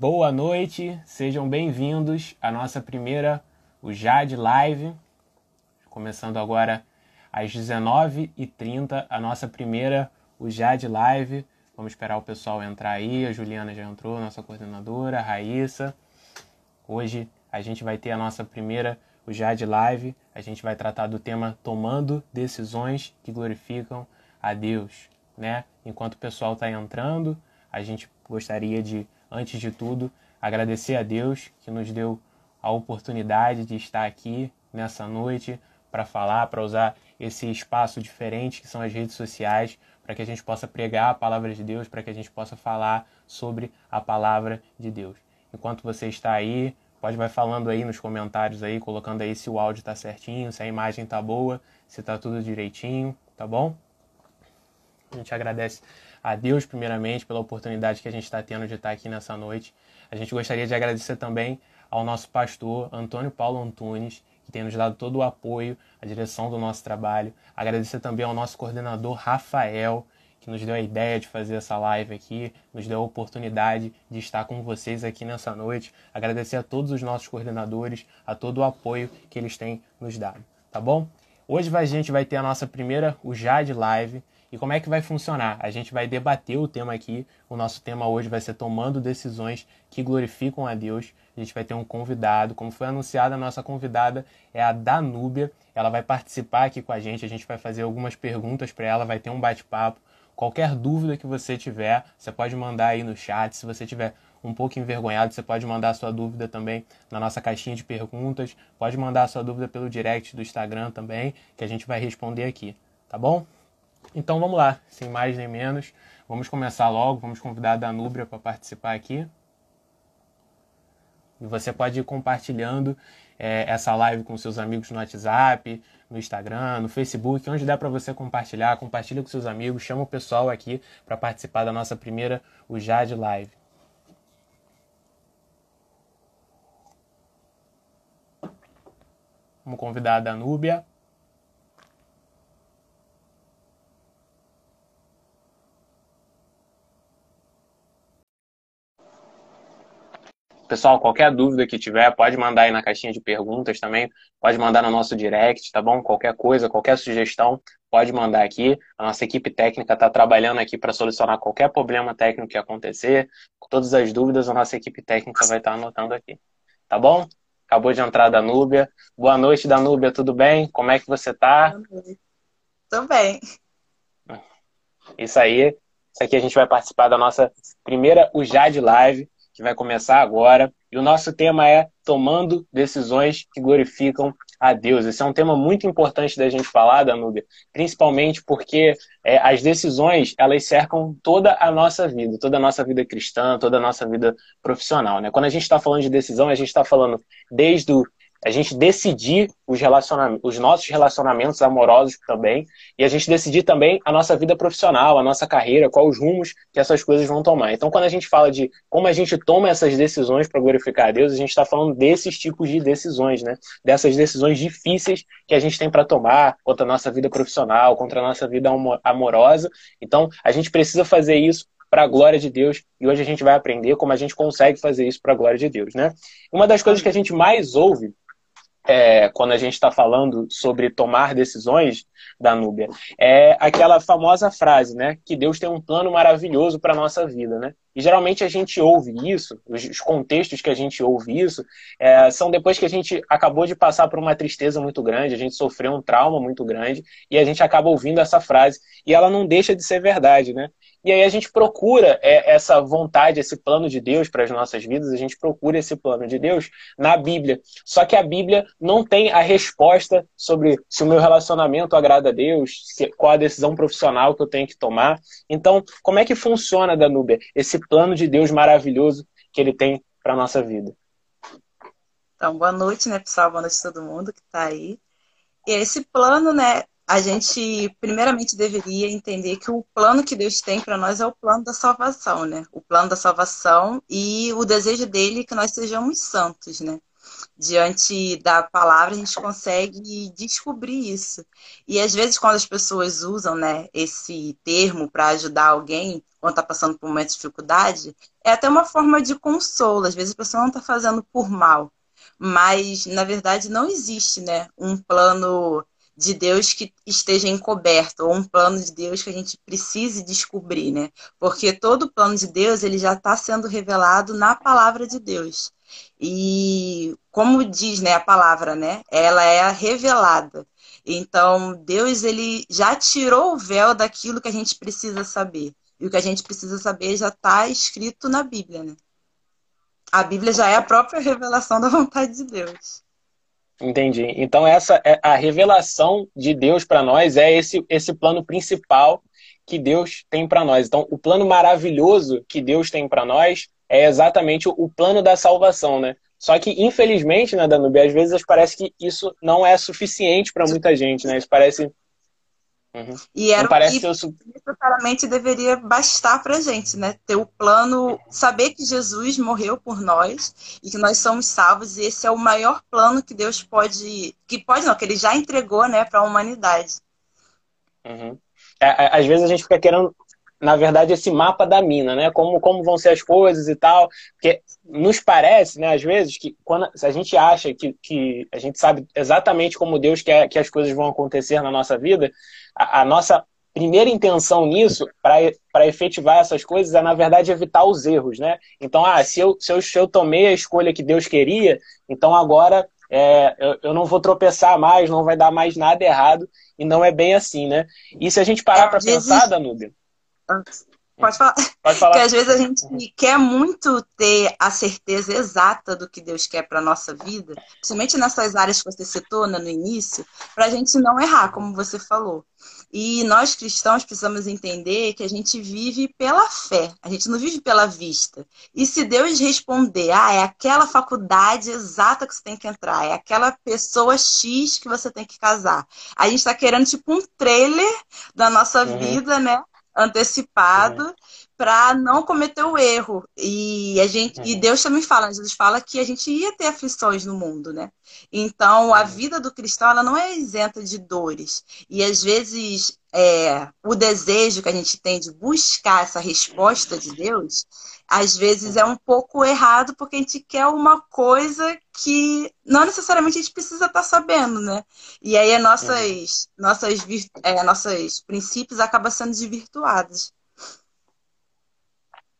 Boa noite, sejam bem-vindos à nossa primeira, o Jade Live. Começando agora às 19h30, a nossa primeira, o Jade Live. Vamos esperar o pessoal entrar aí. A Juliana já entrou, nossa coordenadora, a Raíssa. Hoje a gente vai ter a nossa primeira, o Jade Live. A gente vai tratar do tema Tomando Decisões que Glorificam a Deus. Né? Enquanto o pessoal está entrando, a gente gostaria de antes de tudo, agradecer a Deus que nos deu a oportunidade de estar aqui nessa noite para falar, para usar esse espaço diferente que são as redes sociais, para que a gente possa pregar a palavra de Deus, para que a gente possa falar sobre a palavra de Deus. Enquanto você está aí, pode vai falando aí nos comentários aí, colocando aí se o áudio está certinho, se a imagem está boa, se está tudo direitinho, tá bom? A gente agradece a Deus, primeiramente, pela oportunidade que a gente está tendo de estar aqui nessa noite. A gente gostaria de agradecer também ao nosso pastor Antônio Paulo Antunes, que tem nos dado todo o apoio, a direção do nosso trabalho. Agradecer também ao nosso coordenador Rafael, que nos deu a ideia de fazer essa live aqui, nos deu a oportunidade de estar com vocês aqui nessa noite. Agradecer a todos os nossos coordenadores, a todo o apoio que eles têm nos dado, tá bom? Hoje a gente vai ter a nossa primeira, o Jade Live. E como é que vai funcionar? A gente vai debater o tema aqui. O nosso tema hoje vai ser tomando decisões que glorificam a Deus. A gente vai ter um convidado, como foi anunciado, a nossa convidada é a Danúbia. Ela vai participar aqui com a gente. A gente vai fazer algumas perguntas para ela, vai ter um bate-papo. Qualquer dúvida que você tiver, você pode mandar aí no chat. Se você tiver um pouco envergonhado, você pode mandar sua dúvida também na nossa caixinha de perguntas. Pode mandar sua dúvida pelo direct do Instagram também, que a gente vai responder aqui, tá bom? Então vamos lá, sem mais nem menos, vamos começar logo, vamos convidar a Danúbria para participar aqui. E você pode ir compartilhando é, essa live com seus amigos no WhatsApp, no Instagram, no Facebook, onde der para você compartilhar, compartilha com seus amigos, chama o pessoal aqui para participar da nossa primeira, o Jade Live. Vamos convidar a Danúbia. Pessoal, qualquer dúvida que tiver, pode mandar aí na caixinha de perguntas também, pode mandar no nosso direct, tá bom? Qualquer coisa, qualquer sugestão, pode mandar aqui. A nossa equipe técnica está trabalhando aqui para solucionar qualquer problema técnico que acontecer. Com todas as dúvidas, a nossa equipe técnica vai estar tá anotando aqui. Tá bom? Acabou de entrar a Danúbia. Boa noite, Danúbia, tudo bem? Como é que você tá? Tudo bem. Isso aí. Isso aqui a gente vai participar da nossa primeira UJAD Live que vai começar agora. E o nosso tema é Tomando Decisões que Glorificam a Deus. Esse é um tema muito importante da gente falar, Danúbia, principalmente porque é, as decisões elas cercam toda a nossa vida, toda a nossa vida cristã, toda a nossa vida profissional. Né? Quando a gente está falando de decisão, a gente está falando desde o a gente decidir os, os nossos relacionamentos amorosos também, e a gente decidir também a nossa vida profissional, a nossa carreira, quais os rumos que essas coisas vão tomar. Então, quando a gente fala de como a gente toma essas decisões para glorificar a Deus, a gente está falando desses tipos de decisões, né? Dessas decisões difíceis que a gente tem para tomar contra a nossa vida profissional, contra a nossa vida amorosa. Então, a gente precisa fazer isso para a glória de Deus. E hoje a gente vai aprender como a gente consegue fazer isso para a glória de Deus, né? Uma das coisas que a gente mais ouve é, quando a gente está falando sobre tomar decisões da Núbia, é aquela famosa frase, né? Que Deus tem um plano maravilhoso para a nossa vida, né? E geralmente a gente ouve isso, os contextos que a gente ouve isso, é, são depois que a gente acabou de passar por uma tristeza muito grande, a gente sofreu um trauma muito grande, e a gente acaba ouvindo essa frase, e ela não deixa de ser verdade, né? E aí a gente procura é, essa vontade, esse plano de Deus para as nossas vidas, a gente procura esse plano de Deus na Bíblia. Só que a Bíblia não tem a resposta sobre se o meu relacionamento agrada a Deus, qual a decisão profissional que eu tenho que tomar. Então, como é que funciona, Danúbia, esse plano de Deus maravilhoso que ele tem para a nossa vida? Então, boa noite, né, pessoal? Boa noite a todo mundo que está aí. E esse plano, né, a gente primeiramente deveria entender que o plano que Deus tem para nós é o plano da salvação, né? O plano da salvação e o desejo dele é que nós sejamos santos, né? Diante da palavra, a gente consegue descobrir isso. E às vezes, quando as pessoas usam né, esse termo para ajudar alguém, quando está passando por uma dificuldade, é até uma forma de consolo. Às vezes a pessoa não está fazendo por mal, mas na verdade não existe né, um plano de Deus que esteja encoberto, ou um plano de Deus que a gente precise descobrir, né? Porque todo plano de Deus ele já está sendo revelado na palavra de Deus. E como diz né, a palavra, né? Ela é revelada. Então, Deus ele já tirou o véu daquilo que a gente precisa saber. E o que a gente precisa saber já está escrito na Bíblia, né? A Bíblia já é a própria revelação da vontade de Deus. Entendi. Então essa é a revelação de Deus para nós é esse esse plano principal que Deus tem para nós. Então o plano maravilhoso que Deus tem para nós é exatamente o plano da salvação, né? Só que infelizmente, né, Danube, às vezes parece que isso não é suficiente para muita gente, né? Isso parece Uhum. E era parece que necessariamente deveria bastar para gente, né? Ter o plano, saber que Jesus morreu por nós e que nós somos salvos e esse é o maior plano que Deus pode, que pode não, que Ele já entregou, né, para a humanidade. Uhum. É, às vezes a gente fica querendo na verdade, esse mapa da mina, né? Como, como vão ser as coisas e tal. Porque nos parece, né, às vezes, que quando a gente acha que, que a gente sabe exatamente como Deus quer que as coisas vão acontecer na nossa vida, a, a nossa primeira intenção nisso, para efetivar essas coisas, é, na verdade, evitar os erros, né? Então, ah, se eu, se eu, se eu tomei a escolha que Deus queria, então agora é, eu, eu, não vou tropeçar mais, não vai dar mais nada errado, e não é bem assim, né? E se a gente parar para pensar, Danúbia, Pode falar. Pode falar. Porque às vezes a gente quer muito ter a certeza exata do que Deus quer para nossa vida, principalmente nessas áreas que você citou né, no início, para a gente não errar, como você falou. E nós cristãos precisamos entender que a gente vive pela fé, a gente não vive pela vista. E se Deus responder, ah, é aquela faculdade exata que você tem que entrar, é aquela pessoa X que você tem que casar. A gente está querendo tipo um trailer da nossa uhum. vida, né? Antecipado uhum. para não cometer o erro. E a gente uhum. e Deus também fala, Jesus fala que a gente ia ter aflições no mundo, né? Então a uhum. vida do cristão ela não é isenta de dores. E às vezes é, o desejo que a gente tem de buscar essa resposta de Deus às vezes é um pouco errado porque a gente quer uma coisa que não necessariamente a gente precisa estar tá sabendo, né? E aí as nossas, uhum. nossas, é, nossos princípios acabam sendo desvirtuados.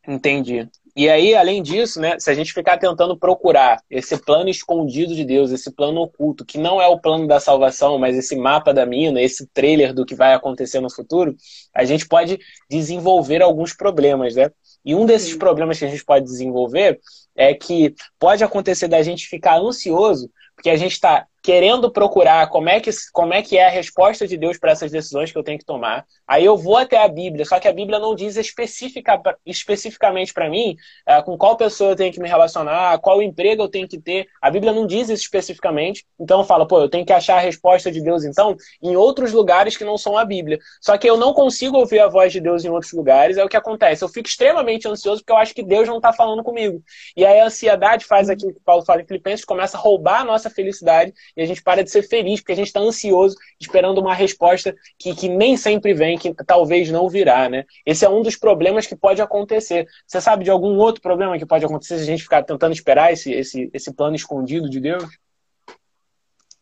Entendi. E aí, além disso, né, se a gente ficar tentando procurar esse plano escondido de Deus, esse plano oculto, que não é o plano da salvação, mas esse mapa da mina, esse trailer do que vai acontecer no futuro, a gente pode desenvolver alguns problemas, né? E um desses problemas que a gente pode desenvolver é que pode acontecer da gente ficar ansioso, porque a gente está querendo procurar como é que, como é, que é a resposta de Deus para essas decisões que eu tenho que tomar. Aí eu vou até a Bíblia, só que a Bíblia não diz especifica, especificamente para mim uh, com qual pessoa eu tenho que me relacionar, qual emprego eu tenho que ter. A Bíblia não diz isso especificamente. Então eu falo, pô, eu tenho que achar a resposta de Deus, então, em outros lugares que não são a Bíblia. Só que eu não consigo ouvir a voz de Deus em outros lugares. É o que acontece. Eu fico extremamente ansioso porque eu acho que Deus não está falando comigo. E aí a ansiedade faz aquilo que Paulo fala em Filipenses, começa a roubar a nossa felicidade e a gente para de ser feliz, porque a gente está ansioso, esperando uma resposta que, que nem sempre vem, que talvez não virá, né? Esse é um dos problemas que pode acontecer. Você sabe de algum outro problema que pode acontecer se a gente ficar tentando esperar esse, esse, esse plano escondido de Deus?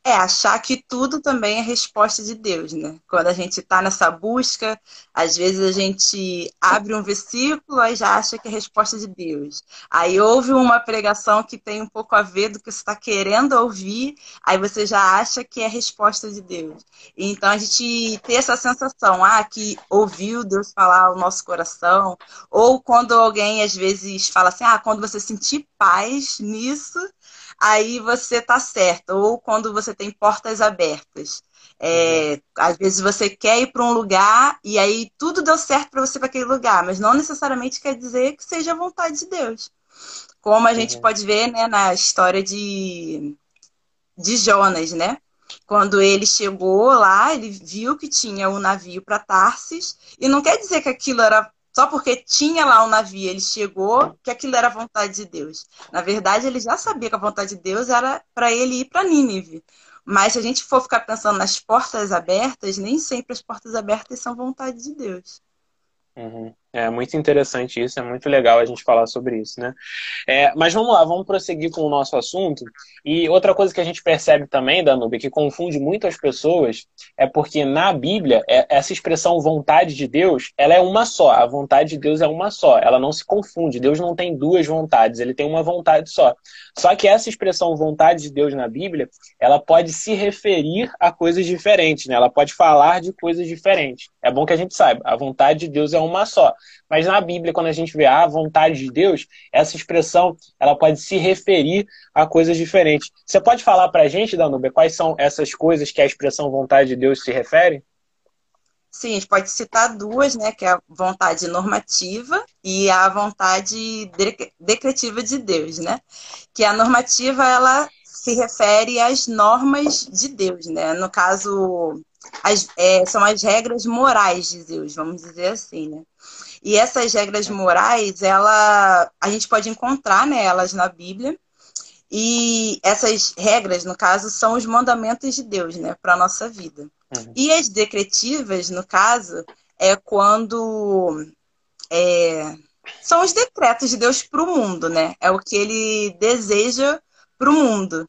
É, achar que tudo também é resposta de Deus, né? Quando a gente está nessa busca, às vezes a gente abre um versículo e já acha que é resposta de Deus. Aí ouve uma pregação que tem um pouco a ver do que você está querendo ouvir, aí você já acha que é resposta de Deus. Então a gente tem essa sensação, ah, que ouviu Deus falar o nosso coração, ou quando alguém às vezes fala assim, ah, quando você sentir paz nisso, aí você tá certo. Ou quando você tem portas abertas. É, uhum. Às vezes você quer ir para um lugar e aí tudo deu certo para você para aquele lugar, mas não necessariamente quer dizer que seja a vontade de Deus. Como a uhum. gente pode ver né, na história de, de Jonas, né? Quando ele chegou lá, ele viu que tinha um navio para Tarsis, e não quer dizer que aquilo era só porque tinha lá um navio, ele chegou, que aquilo era a vontade de Deus. Na verdade, ele já sabia que a vontade de Deus era para ele ir para Nínive. Mas se a gente for ficar pensando nas portas abertas, nem sempre as portas abertas são vontade de Deus. Uhum. É muito interessante isso, é muito legal a gente falar sobre isso, né? É, mas vamos lá, vamos prosseguir com o nosso assunto. E outra coisa que a gente percebe também, Danube, que confunde muito as pessoas, é porque na Bíblia, é, essa expressão vontade de Deus, ela é uma só. A vontade de Deus é uma só, ela não se confunde. Deus não tem duas vontades, ele tem uma vontade só. Só que essa expressão vontade de Deus na Bíblia, ela pode se referir a coisas diferentes, né? Ela pode falar de coisas diferentes. É bom que a gente saiba, a vontade de Deus é uma só. Mas na Bíblia, quando a gente vê a vontade de Deus, essa expressão ela pode se referir a coisas diferentes. Você pode falar para a gente, Danúbia, quais são essas coisas que a expressão vontade de Deus se refere? Sim, a gente pode citar duas, né? Que é a vontade normativa e a vontade decretiva de Deus, né? Que a normativa, ela se refere às normas de Deus, né? No caso, as, é, são as regras morais de Deus, vamos dizer assim, né? E essas regras morais, ela, a gente pode encontrar né, elas na Bíblia. E essas regras, no caso, são os mandamentos de Deus, né, para a nossa vida. Uhum. E as decretivas, no caso, é quando é, são os decretos de Deus para o mundo, né? É o que ele deseja para o mundo.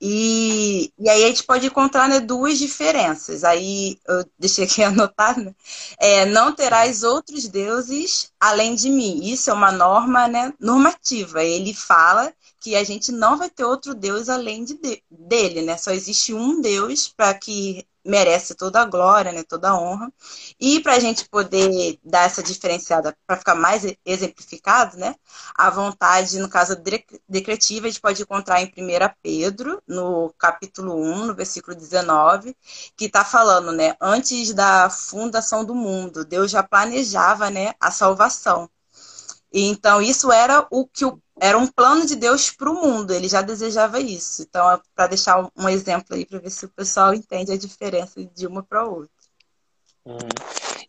E, e aí a gente pode encontrar né, duas diferenças. Aí eu deixei aqui anotado. Né? É, não terás outros deuses além de mim. Isso é uma norma né, normativa. Ele fala que a gente não vai ter outro Deus além de, dele, né? Só existe um Deus para que merece toda a glória, né, toda a honra. E para a gente poder dar essa diferenciada, para ficar mais exemplificado, né, a vontade, no caso decretiva, a gente pode encontrar em 1 Pedro, no capítulo 1, no versículo 19, que está falando, né, antes da fundação do mundo, Deus já planejava, né, a salvação. Então, isso era o que o era um plano de Deus para o mundo, ele já desejava isso. Então, é para deixar um exemplo aí, para ver se o pessoal entende a diferença de uma para outra. Uhum.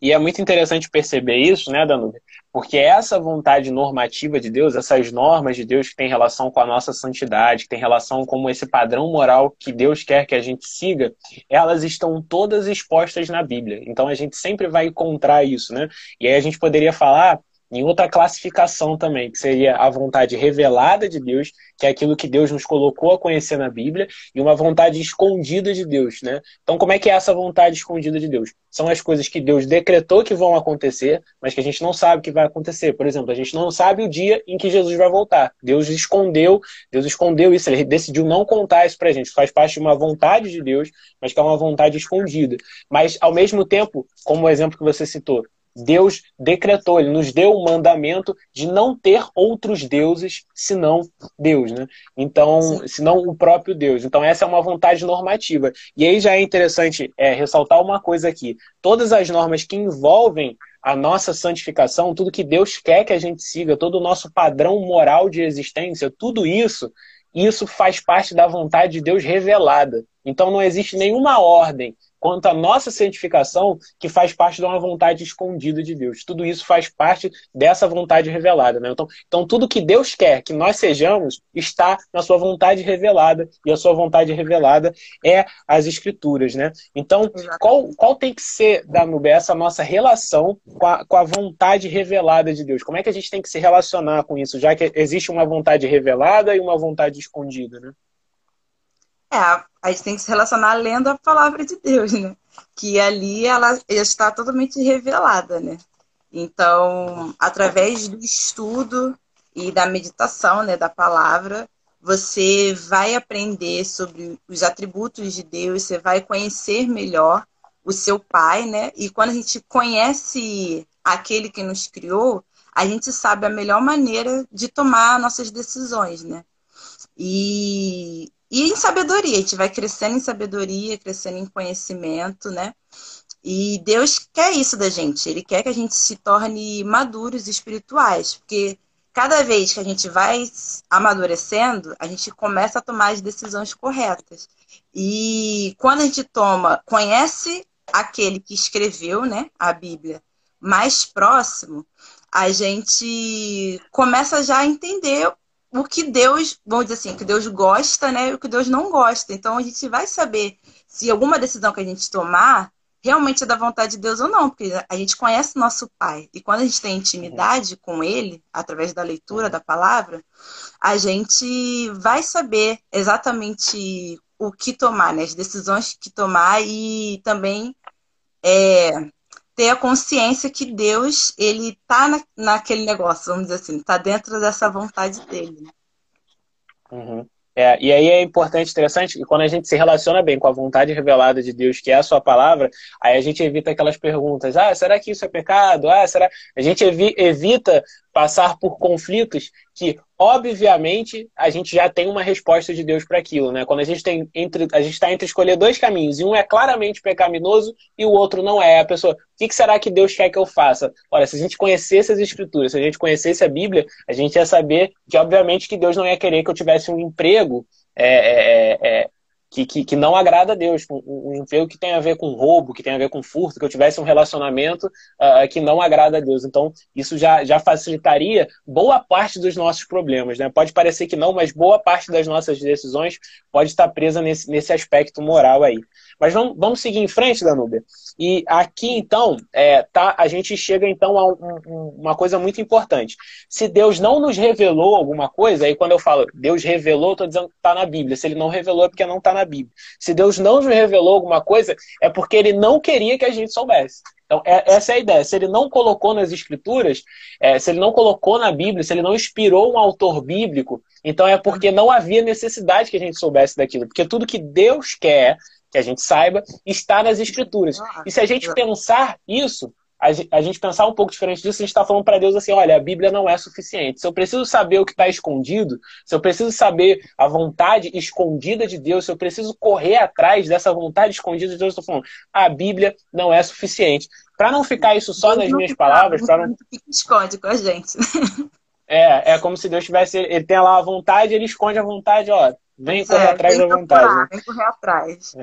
E é muito interessante perceber isso, né, Danube? Porque essa vontade normativa de Deus, essas normas de Deus que tem relação com a nossa santidade, que tem relação com esse padrão moral que Deus quer que a gente siga, elas estão todas expostas na Bíblia. Então a gente sempre vai encontrar isso, né? E aí a gente poderia falar em outra classificação também, que seria a vontade revelada de Deus, que é aquilo que Deus nos colocou a conhecer na Bíblia, e uma vontade escondida de Deus, né? Então, como é que é essa vontade escondida de Deus? São as coisas que Deus decretou que vão acontecer, mas que a gente não sabe que vai acontecer. Por exemplo, a gente não sabe o dia em que Jesus vai voltar. Deus escondeu, Deus escondeu isso, ele decidiu não contar isso pra gente. Faz parte de uma vontade de Deus, mas que é uma vontade escondida. Mas, ao mesmo tempo, como o exemplo que você citou, Deus decretou, ele nos deu o mandamento de não ter outros deuses senão Deus, né? Então, Sim. senão o próprio Deus. Então, essa é uma vontade normativa. E aí já é interessante é, ressaltar uma coisa aqui: todas as normas que envolvem a nossa santificação, tudo que Deus quer que a gente siga, todo o nosso padrão moral de existência, tudo isso, isso faz parte da vontade de Deus revelada. Então não existe nenhuma ordem quanto à nossa santificação, que faz parte de uma vontade escondida de Deus. Tudo isso faz parte dessa vontade revelada. Né? Então, então, tudo que Deus quer que nós sejamos está na sua vontade revelada, e a sua vontade revelada é as Escrituras. Né? Então, qual, qual tem que ser, Danube, essa nossa relação com a, com a vontade revelada de Deus? Como é que a gente tem que se relacionar com isso, já que existe uma vontade revelada e uma vontade escondida? Né? É, a gente tem que se relacionar lendo a palavra de Deus, né? Que ali ela está totalmente revelada, né? Então, através do estudo e da meditação, né, da palavra, você vai aprender sobre os atributos de Deus, você vai conhecer melhor o seu Pai, né? E quando a gente conhece aquele que nos criou, a gente sabe a melhor maneira de tomar nossas decisões, né? E e em sabedoria, a gente vai crescendo em sabedoria, crescendo em conhecimento, né? E Deus quer isso da gente. Ele quer que a gente se torne maduros espirituais, porque cada vez que a gente vai amadurecendo, a gente começa a tomar as decisões corretas. E quando a gente toma, conhece aquele que escreveu, né, a Bíblia, mais próximo, a gente começa já a entender o que Deus, vamos dizer assim, o que Deus gosta, né, e o que Deus não gosta. Então a gente vai saber se alguma decisão que a gente tomar realmente é da vontade de Deus ou não, porque a gente conhece nosso Pai. E quando a gente tem intimidade com Ele, através da leitura da palavra, a gente vai saber exatamente o que tomar, né? as decisões que tomar e também é, ter a consciência que Deus, ele tá na, naquele negócio, vamos dizer assim, tá dentro dessa vontade dele. Uhum. É, e aí é importante, interessante, que quando a gente se relaciona bem com a vontade revelada de Deus, que é a sua palavra, aí a gente evita aquelas perguntas, ah, será que isso é pecado? Ah, será... A gente evita passar por conflitos que, obviamente, a gente já tem uma resposta de Deus para aquilo, né? Quando a gente tem entre a gente está entre escolher dois caminhos e um é claramente pecaminoso e o outro não é, a pessoa, o que, será que Deus quer que eu faça? Olha, se a gente conhecesse as Escrituras, se a gente conhecesse a Bíblia, a gente ia saber que, obviamente, que Deus não ia querer que eu tivesse um emprego é, é, é, que, que, que, não agrada a Deus, um, emprego que tem a ver com roubo, que tem a ver com furto, que eu tivesse um relacionamento uh, que não agrada a Deus. Então, isso já, já facilitaria boa parte dos nossos problemas. Né? Pode parecer que não, mas boa parte das nossas decisões pode estar presa nesse, nesse aspecto moral aí. Mas vamos, vamos seguir em frente, Danúbia. E aqui, então, é, tá, a gente chega então a um, um, uma coisa muito importante. Se Deus não nos revelou alguma coisa, aí quando eu falo Deus revelou, estou dizendo que está na Bíblia. Se ele não revelou, é porque não está na Bíblia. Se Deus não nos revelou alguma coisa, é porque ele não queria que a gente soubesse. Então, é, essa é a ideia. Se ele não colocou nas escrituras, é, se ele não colocou na Bíblia, se ele não inspirou um autor bíblico, então é porque não havia necessidade que a gente soubesse daquilo. Porque tudo que Deus quer que a gente saiba, está nas escrituras. Ah, e se a gente pensar isso, a gente pensar um pouco diferente disso, a gente está falando para Deus assim: olha, a Bíblia não é suficiente. Se eu preciso saber o que está escondido, se eu preciso saber a vontade escondida de Deus, se eu preciso correr atrás dessa vontade escondida de Deus, eu estou falando: a Bíblia não é suficiente. Para não ficar isso só Deus nas minhas palavras, para não. esconde com a gente. É, é como se Deus tivesse. Ele tem lá a vontade, ele esconde a vontade, ó. Vem correr é, atrás da vontade. Né? Vem correr atrás.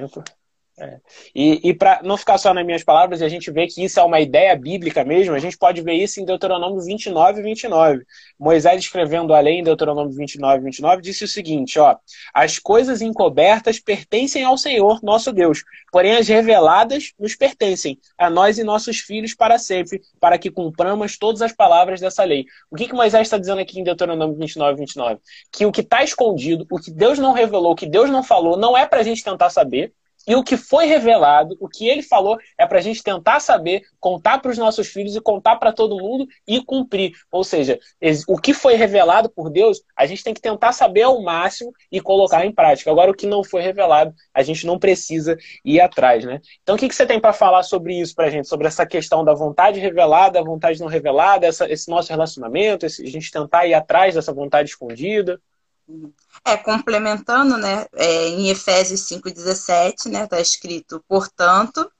É. E, e para não ficar só nas minhas palavras, a gente vê que isso é uma ideia bíblica mesmo, a gente pode ver isso em Deuteronômio 29, 29. Moisés escrevendo a lei em Deuteronômio 29, 29, disse o seguinte, ó, as coisas encobertas pertencem ao Senhor, nosso Deus, porém as reveladas nos pertencem, a nós e nossos filhos para sempre, para que cumpramos todas as palavras dessa lei. O que, que Moisés está dizendo aqui em Deuteronômio 29, 29? Que o que está escondido, o que Deus não revelou, o que Deus não falou, não é para a gente tentar saber, e o que foi revelado, o que ele falou, é para a gente tentar saber, contar para os nossos filhos e contar para todo mundo e cumprir. Ou seja, o que foi revelado por Deus, a gente tem que tentar saber ao máximo e colocar em prática. Agora, o que não foi revelado, a gente não precisa ir atrás, né? Então, o que, que você tem para falar sobre isso para a gente? Sobre essa questão da vontade revelada, a vontade não revelada, essa, esse nosso relacionamento, esse, a gente tentar ir atrás dessa vontade escondida? É, complementando, né, é, em Efésios 5,17, né, está escrito, portanto,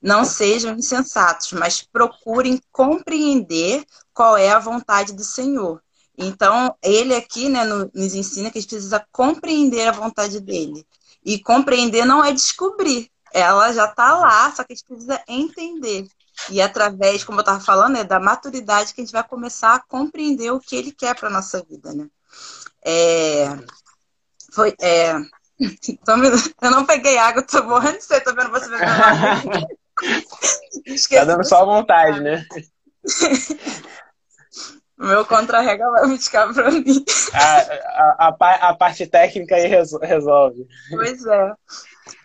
não sejam insensatos, mas procurem compreender qual é a vontade do Senhor. Então, ele aqui né, nos ensina que a gente precisa compreender a vontade dele. E compreender não é descobrir, ela já está lá, só que a gente precisa entender. E através, como eu estava falando, é da maturidade que a gente vai começar a compreender o que ele quer para a nossa vida, né? É, foi, é, eu não peguei água, tô morrendo de sede, tô vendo você bebendo água. tá dando só vontade, né? O meu contra-rega vai ficar pra mim. A, a, a, a, parte técnica aí resolve. Pois é.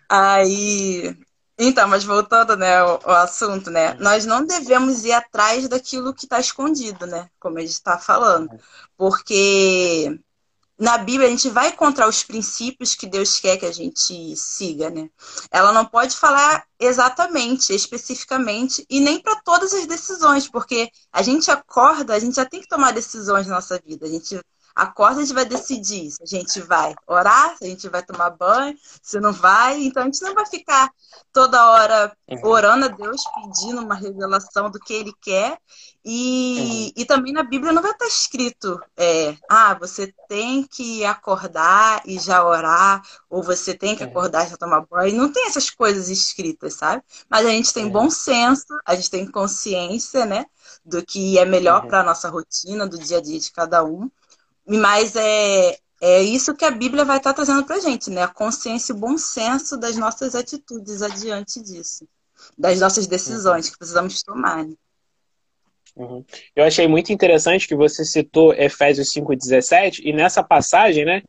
Aí. Então, mas voltando, né, ao, ao assunto, né? Nós não devemos ir atrás daquilo que está escondido, né? Como a gente está falando. Porque na Bíblia a gente vai encontrar os princípios que Deus quer que a gente siga, né? Ela não pode falar exatamente, especificamente, e nem para todas as decisões, porque a gente acorda, a gente já tem que tomar decisões na nossa vida. A gente acorda, a gente vai decidir se a gente vai orar, se a gente vai tomar banho, se não vai. Então a gente não vai ficar toda hora uhum. orando a Deus, pedindo uma revelação do que Ele quer. E, uhum. e também na Bíblia não vai estar escrito, é, ah, você tem que acordar e já orar, ou você tem que uhum. acordar e já tomar banho. Não tem essas coisas escritas, sabe? Mas a gente tem bom senso, a gente tem consciência, né? Do que é melhor uhum. para a nossa rotina, do dia a dia de cada um. Mas é, é isso que a Bíblia vai estar trazendo para a gente, né? A consciência e o bom senso das nossas atitudes adiante disso, das nossas decisões que precisamos tomar. Né? Uhum. Eu achei muito interessante que você citou Efésios 5,17, e nessa passagem, né,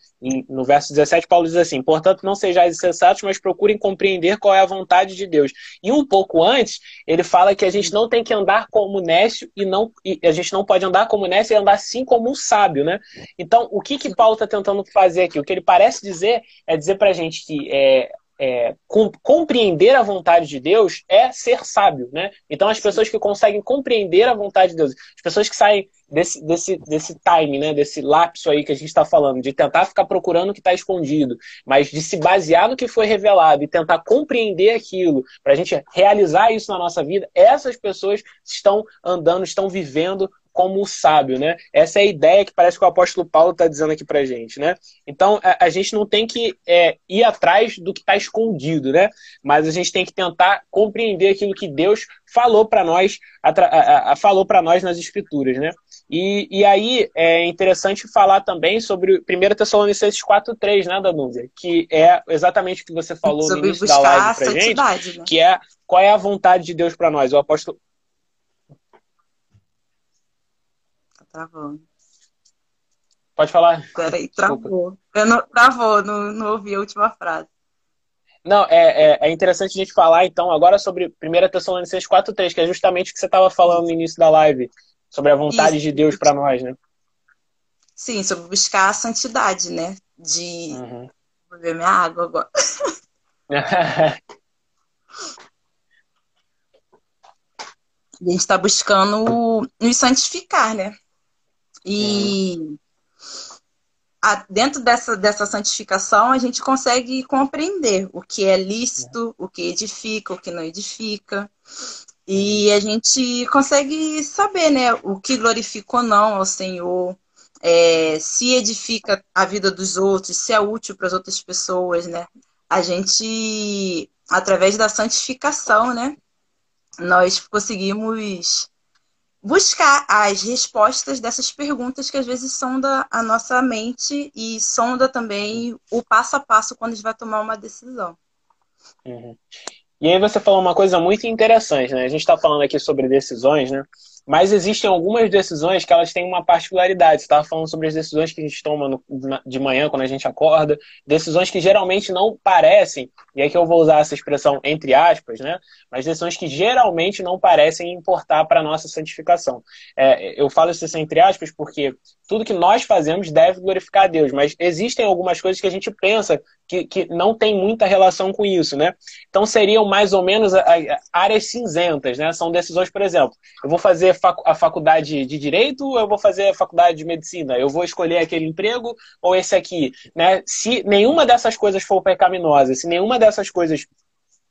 no verso 17, Paulo diz assim: Portanto, não sejais insensatos, mas procurem compreender qual é a vontade de Deus. E um pouco antes, ele fala que a gente não tem que andar como nécio e não e a gente não pode andar como nécio e andar sim como um sábio, né? Então, o que, que Paulo está tentando fazer aqui? O que ele parece dizer é dizer para a gente que é, é, com, compreender a vontade de Deus é ser sábio, né? Então as pessoas que conseguem compreender a vontade de Deus, as pessoas que saem desse, desse, desse time, né? Desse lapso aí que a gente está falando, de tentar ficar procurando o que está escondido, mas de se basear no que foi revelado e tentar compreender aquilo, para a gente realizar isso na nossa vida, essas pessoas estão andando, estão vivendo como o sábio, né? Essa é a ideia que parece que o apóstolo Paulo está dizendo aqui para gente, né? Então a, a gente não tem que é, ir atrás do que está escondido, né? Mas a gente tem que tentar compreender aquilo que Deus falou para nós, a, a, falou para nós nas escrituras, né? E, e aí é interessante falar também sobre 1 Tessalonicenses 4:3, né, Danúbia? Que é exatamente o que você falou sobre no início da live pra gente, né? que é qual é a vontade de Deus para nós. O apóstolo Travou. Pode falar. Peraí, travou. Eu não, travou, não, não ouvi a última frase. Não, é, é, é, interessante a gente falar, então, agora sobre 1 Tessalonicenses 4.3, que é justamente o que você estava falando no início da live, sobre a vontade Isso. de Deus para nós, né? Sim, sobre buscar a santidade, né? De. Uhum. Vou beber minha água agora. a gente está buscando nos santificar, né? E a, dentro dessa, dessa santificação, a gente consegue compreender o que é lícito, o que edifica, o que não edifica. E a gente consegue saber, né, o que glorifica ou não ao Senhor, é, se edifica a vida dos outros, se é útil para as outras pessoas, né? A gente, através da santificação, né, nós conseguimos buscar as respostas dessas perguntas que às vezes sonda a nossa mente e sonda também o passo a passo quando a gente vai tomar uma decisão. Uhum. E aí você falou uma coisa muito interessante, né? A gente está falando aqui sobre decisões, né? Mas existem algumas decisões que elas têm uma particularidade. Você estava falando sobre as decisões que a gente toma de manhã, quando a gente acorda. Decisões que geralmente não parecem, e aqui eu vou usar essa expressão entre aspas, né? Mas decisões que geralmente não parecem importar para a nossa santificação. É, eu falo isso entre aspas porque tudo que nós fazemos deve glorificar a Deus, mas existem algumas coisas que a gente pensa que, que não tem muita relação com isso, né? Então seriam mais ou menos áreas cinzentas, né? São decisões, por exemplo, eu vou fazer a faculdade de direito ou eu vou fazer a faculdade de medicina? Eu vou escolher aquele emprego ou esse aqui, né? Se nenhuma dessas coisas for pecaminosa, se nenhuma dessas coisas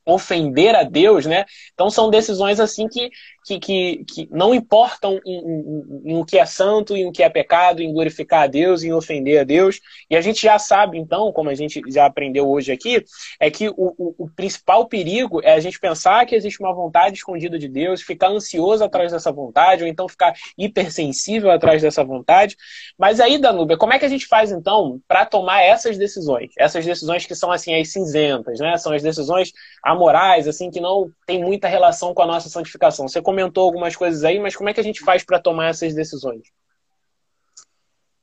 ofender a Deus, né? Então são decisões assim que que, que, que não importam em, em, em, o que é santo, em o que é pecado, em glorificar a Deus, em ofender a Deus. E a gente já sabe, então, como a gente já aprendeu hoje aqui, é que o, o, o principal perigo é a gente pensar que existe uma vontade escondida de Deus, ficar ansioso atrás dessa vontade, ou então ficar hipersensível atrás dessa vontade. Mas aí, Danúbia, como é que a gente faz, então, para tomar essas decisões? Essas decisões que são, assim, as cinzentas, né? São as decisões amorais, assim, que não tem muita relação com a nossa santificação. Você comentou algumas coisas aí, mas como é que a gente faz para tomar essas decisões?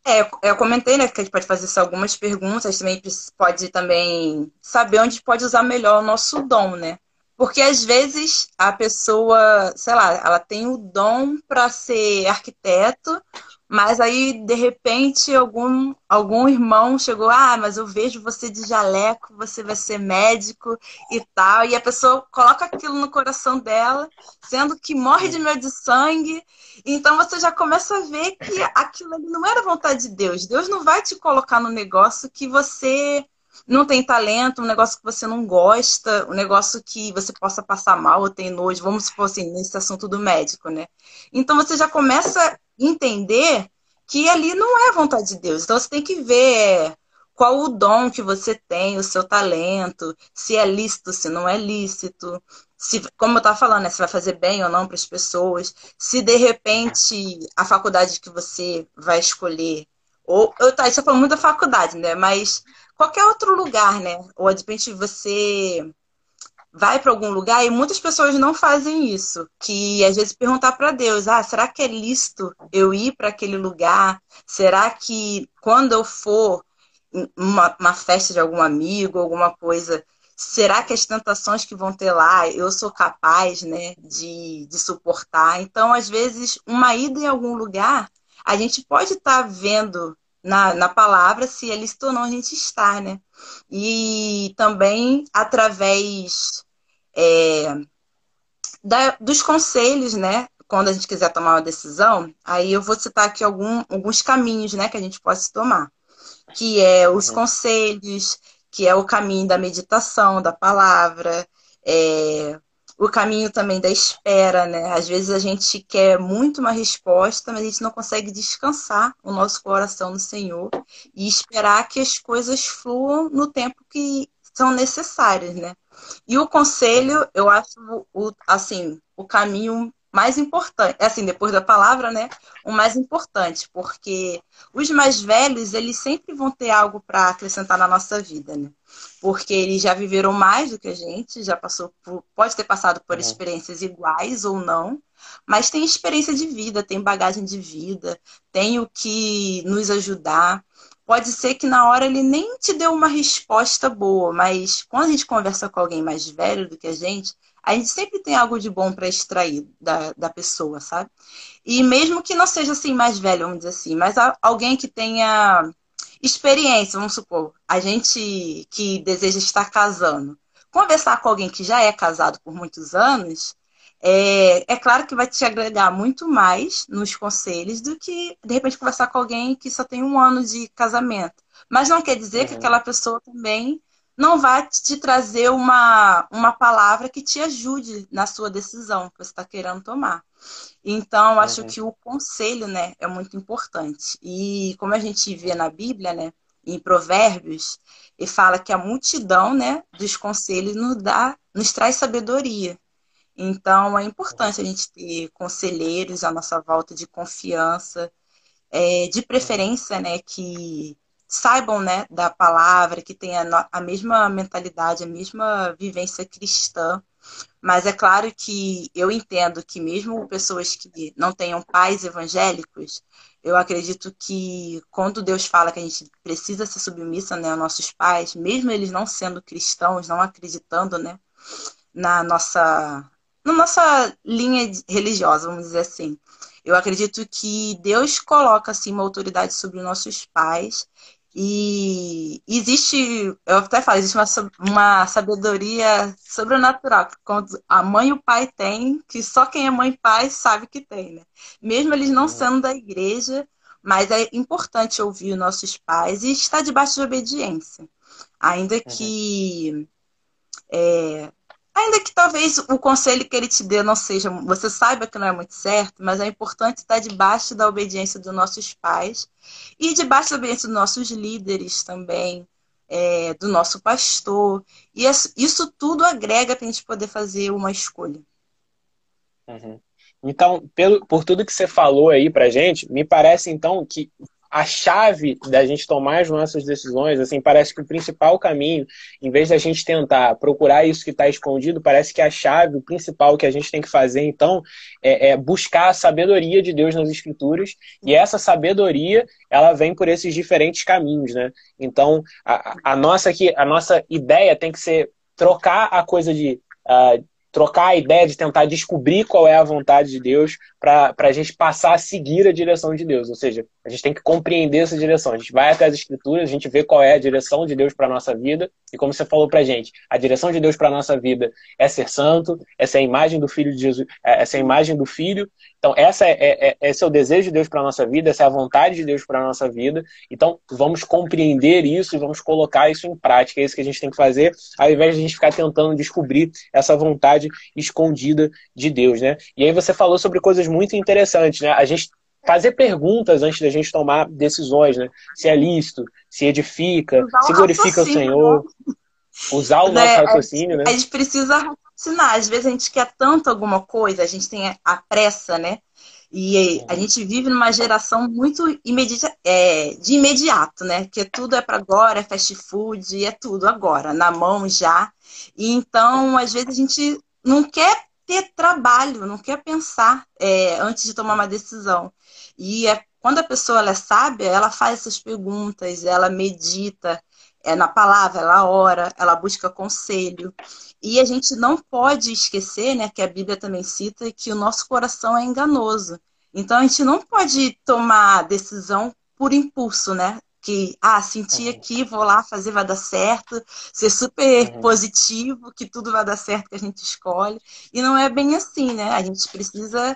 É, eu comentei, né, que a gente pode fazer algumas perguntas, também pode também saber onde pode usar melhor o nosso dom, né? Porque às vezes a pessoa, sei lá, ela tem o dom para ser arquiteto, mas aí, de repente, algum, algum irmão chegou, ah, mas eu vejo você de jaleco, você vai ser médico e tal. E a pessoa coloca aquilo no coração dela, sendo que morre de medo de sangue. Então você já começa a ver que aquilo ali não era vontade de Deus. Deus não vai te colocar no negócio que você não tem talento, um negócio que você não gosta, um negócio que você possa passar mal ou tem nojo, vamos supor assim, nesse assunto do médico, né? Então você já começa entender que ali não é vontade de Deus. Então você tem que ver qual o dom que você tem, o seu talento, se é lícito, se não é lícito, se, como eu estava falando, né, se vai fazer bem ou não para as pessoas, se de repente a faculdade que você vai escolher, ou eu tá, isso falando muito da faculdade, né? Mas qualquer outro lugar, né? Ou de repente você vai para algum lugar e muitas pessoas não fazem isso. Que às vezes perguntar para Deus: ah, será que é lícito eu ir para aquele lugar? Será que quando eu for uma, uma festa de algum amigo, alguma coisa, será que as tentações que vão ter lá eu sou capaz né, de, de suportar? Então, às vezes, uma ida em algum lugar, a gente pode estar tá vendo na, na palavra se é lícito ou não a gente estar, né? E também através é, da, dos conselhos, né? Quando a gente quiser tomar uma decisão, aí eu vou citar aqui algum, alguns caminhos, né, que a gente pode tomar, que é os uhum. conselhos, que é o caminho da meditação, da palavra, é, o caminho também da espera, né? Às vezes a gente quer muito uma resposta, mas a gente não consegue descansar o nosso coração no Senhor e esperar que as coisas fluam no tempo que são necessárias, né? E o conselho, eu acho, o, assim, o caminho mais importante, assim, depois da palavra, né? O mais importante, porque os mais velhos, eles sempre vão ter algo para acrescentar na nossa vida, né? Porque eles já viveram mais do que a gente, já passou por, pode ter passado por uhum. experiências iguais ou não, mas tem experiência de vida, tem bagagem de vida, tem o que nos ajudar. Pode ser que na hora ele nem te deu uma resposta boa, mas quando a gente conversa com alguém mais velho do que a gente, a gente sempre tem algo de bom para extrair da, da pessoa, sabe? E mesmo que não seja assim mais velho, vamos dizer assim, mas alguém que tenha experiência, vamos supor, a gente que deseja estar casando, conversar com alguém que já é casado por muitos anos, é, é claro que vai te agregar muito mais nos conselhos do que, de repente, conversar com alguém que só tem um ano de casamento. Mas não quer dizer uhum. que aquela pessoa também não vai te trazer uma, uma palavra que te ajude na sua decisão que você está querendo tomar. Então, acho uhum. que o conselho, né, é muito importante. E como a gente vê na Bíblia, né, em Provérbios, ele fala que a multidão, né, dos conselhos nos dá, nos traz sabedoria. Então, é importante a gente ter conselheiros à nossa volta de confiança, é, de preferência, né, que saibam né, da palavra, que tenham a mesma mentalidade, a mesma vivência cristã. Mas é claro que eu entendo que mesmo pessoas que não tenham pais evangélicos, eu acredito que quando Deus fala que a gente precisa ser submissa né, aos nossos pais, mesmo eles não sendo cristãos, não acreditando né, na nossa na nossa linha religiosa, vamos dizer assim. Eu acredito que Deus coloca assim uma autoridade sobre nossos pais e existe, eu até falo, existe uma, uma sabedoria sobrenatural que quando a mãe e o pai têm, que só quem é mãe e pai sabe que tem, né? Mesmo eles não sendo da igreja, mas é importante ouvir os nossos pais e estar debaixo de obediência. Ainda uhum. que é, Ainda que talvez o conselho que ele te dê não seja, você saiba que não é muito certo, mas é importante estar debaixo da obediência dos nossos pais e debaixo da obediência dos nossos líderes também, é, do nosso pastor. E isso tudo agrega para a gente poder fazer uma escolha. Uhum. Então, pelo, por tudo que você falou aí para gente, me parece então que a chave da gente tomar as nossas decisões, assim, parece que o principal caminho, em vez da gente tentar procurar isso que está escondido, parece que a chave, o principal que a gente tem que fazer, então, é, é, buscar a sabedoria de Deus nas Escrituras, e essa sabedoria, ela vem por esses diferentes caminhos, né? Então, a, a nossa, aqui, a nossa ideia tem que ser trocar a coisa de uh, trocar a ideia de tentar descobrir qual é a vontade de Deus para a gente passar a seguir a direção de Deus. Ou seja, a gente tem que compreender essa direção. A gente vai até as escrituras, a gente vê qual é a direção de Deus para nossa vida. E como você falou para a gente, a direção de Deus para nossa vida é ser santo, essa é a imagem do Filho de Jesus, é, essa é a imagem do Filho. Então, essa é, é, é esse é o desejo de Deus para nossa vida, essa é a vontade de Deus para nossa vida. Então, vamos compreender isso e vamos colocar isso em prática. É isso que a gente tem que fazer, ao invés de a gente ficar tentando descobrir essa vontade escondida de Deus, né? E aí você falou sobre coisas muito interessantes, né? A gente fazer perguntas antes da gente tomar decisões, né? Se é lícito, se edifica, se glorifica o Senhor. Né? Usar o nosso né? raciocínio, né? A gente precisa raciocinar. Às vezes a gente quer tanto alguma coisa, a gente tem a pressa, né? E a gente vive numa geração muito imediata, é, de imediato, né? Que tudo é para agora, é fast food, é tudo agora, na mão já. E então, às vezes, a gente não quer ter trabalho, não quer pensar é, antes de tomar uma decisão. E é, quando a pessoa ela é sábia, ela faz essas perguntas, ela medita é, na palavra, ela ora, ela busca conselho. E a gente não pode esquecer, né, que a Bíblia também cita que o nosso coração é enganoso. Então a gente não pode tomar decisão por impulso, né? Que, ah, senti uhum. aqui, vou lá fazer, vai dar certo, ser super uhum. positivo, que tudo vai dar certo que a gente escolhe. E não é bem assim, né? A gente precisa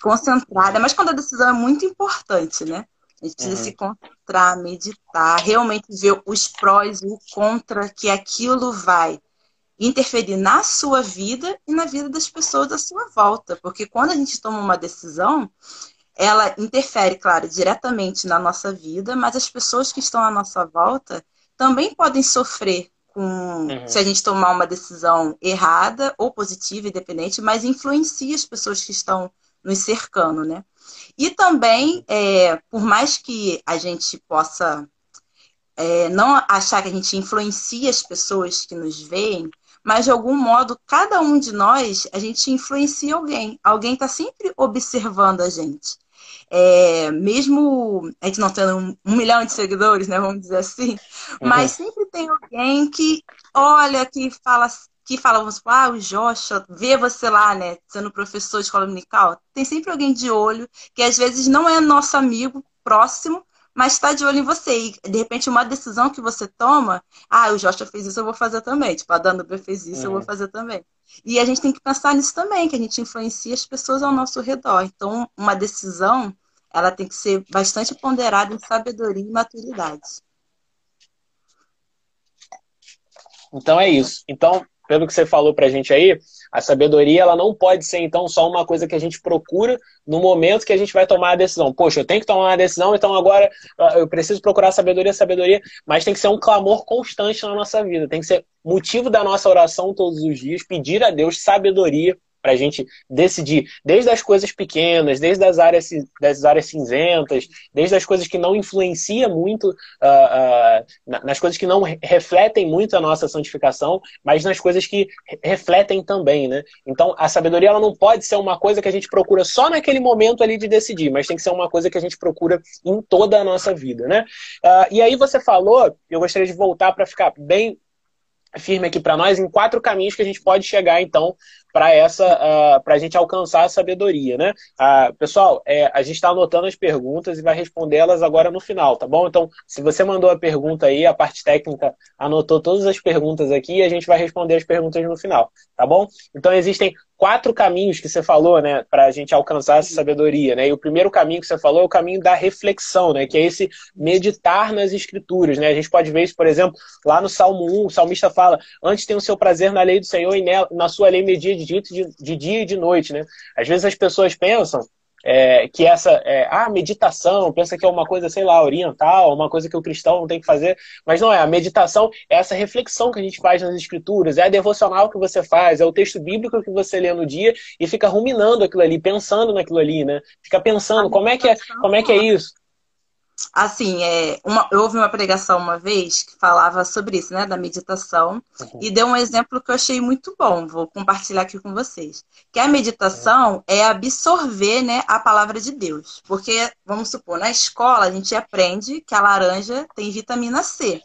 concentrar, mas quando a decisão é muito importante, né? A gente precisa uhum. se concentrar, meditar, realmente ver os prós e o contra que aquilo vai interferir na sua vida e na vida das pessoas à sua volta. Porque quando a gente toma uma decisão, ela interfere, claro, diretamente na nossa vida, mas as pessoas que estão à nossa volta também podem sofrer com uhum. se a gente tomar uma decisão errada ou positiva, independente, mas influencia as pessoas que estão nos cercando, né? E também, é, por mais que a gente possa é, não achar que a gente influencia as pessoas que nos veem, mas de algum modo, cada um de nós, a gente influencia alguém. Alguém está sempre observando a gente. É, mesmo a gente não tendo um, milhão de seguidores, né, vamos dizer assim, uhum. mas sempre tem alguém que olha, que fala, que fala, vamos supor, ah, o Joshua, vê você lá, né, sendo professor de escola dominical, tem sempre alguém de olho, que às vezes não é nosso amigo próximo, mas está de olho em você. E, de repente, uma decisão que você toma, ah, o Joshua fez isso, eu vou fazer também. Tipo, a Danube fez isso, eu vou uhum. fazer também. E a gente tem que pensar nisso também, que a gente influencia as pessoas ao nosso redor. Então, uma decisão, ela tem que ser bastante ponderada em sabedoria e maturidade. Então é isso. Então, pelo que você falou pra gente aí, a sabedoria ela não pode ser então só uma coisa que a gente procura no momento que a gente vai tomar a decisão. Poxa, eu tenho que tomar uma decisão, então agora ah, eu preciso procurar sabedoria, sabedoria, mas tem que ser um clamor constante na nossa vida, tem que ser motivo da nossa oração todos os dias, pedir a Deus sabedoria para a gente decidir, desde as coisas pequenas, desde as áreas, das áreas cinzentas, desde as coisas que não influenciam muito, uh, uh, nas coisas que não refletem muito a nossa santificação, mas nas coisas que refletem também, né? Então, a sabedoria ela não pode ser uma coisa que a gente procura só naquele momento ali de decidir, mas tem que ser uma coisa que a gente procura em toda a nossa vida, né? Uh, e aí você falou, eu gostaria de voltar para ficar bem firme aqui para nós em quatro caminhos que a gente pode chegar então para essa uh, para a gente alcançar a sabedoria, né? Uh, pessoal, é, a gente está anotando as perguntas e vai respondê-las agora no final, tá bom? Então, se você mandou a pergunta aí, a parte técnica anotou todas as perguntas aqui e a gente vai responder as perguntas no final, tá bom? Então, existem quatro caminhos que você falou, né, para a gente alcançar essa sabedoria, né? E o primeiro caminho que você falou é o caminho da reflexão, né, que é esse meditar nas escrituras, né? A gente pode ver isso, por exemplo, lá no Salmo 1, o salmista fala: "Antes tem o seu prazer na lei do Senhor e na sua lei media de dia, de, de dia e de noite", né? Às vezes as pessoas pensam é, que essa é, ah, meditação, pensa que é uma coisa, sei lá, oriental, uma coisa que o cristão não tem que fazer, mas não é. A meditação é essa reflexão que a gente faz nas escrituras, é a devocional que você faz, é o texto bíblico que você lê no dia e fica ruminando aquilo ali, pensando naquilo ali, né? Fica pensando como é que é, como é que é isso? Assim, é, uma, eu ouvi uma pregação uma vez que falava sobre isso, né, da meditação, uhum. e deu um exemplo que eu achei muito bom, vou compartilhar aqui com vocês. Que a meditação uhum. é absorver, né, a palavra de Deus. Porque, vamos supor, na escola a gente aprende que a laranja tem vitamina C.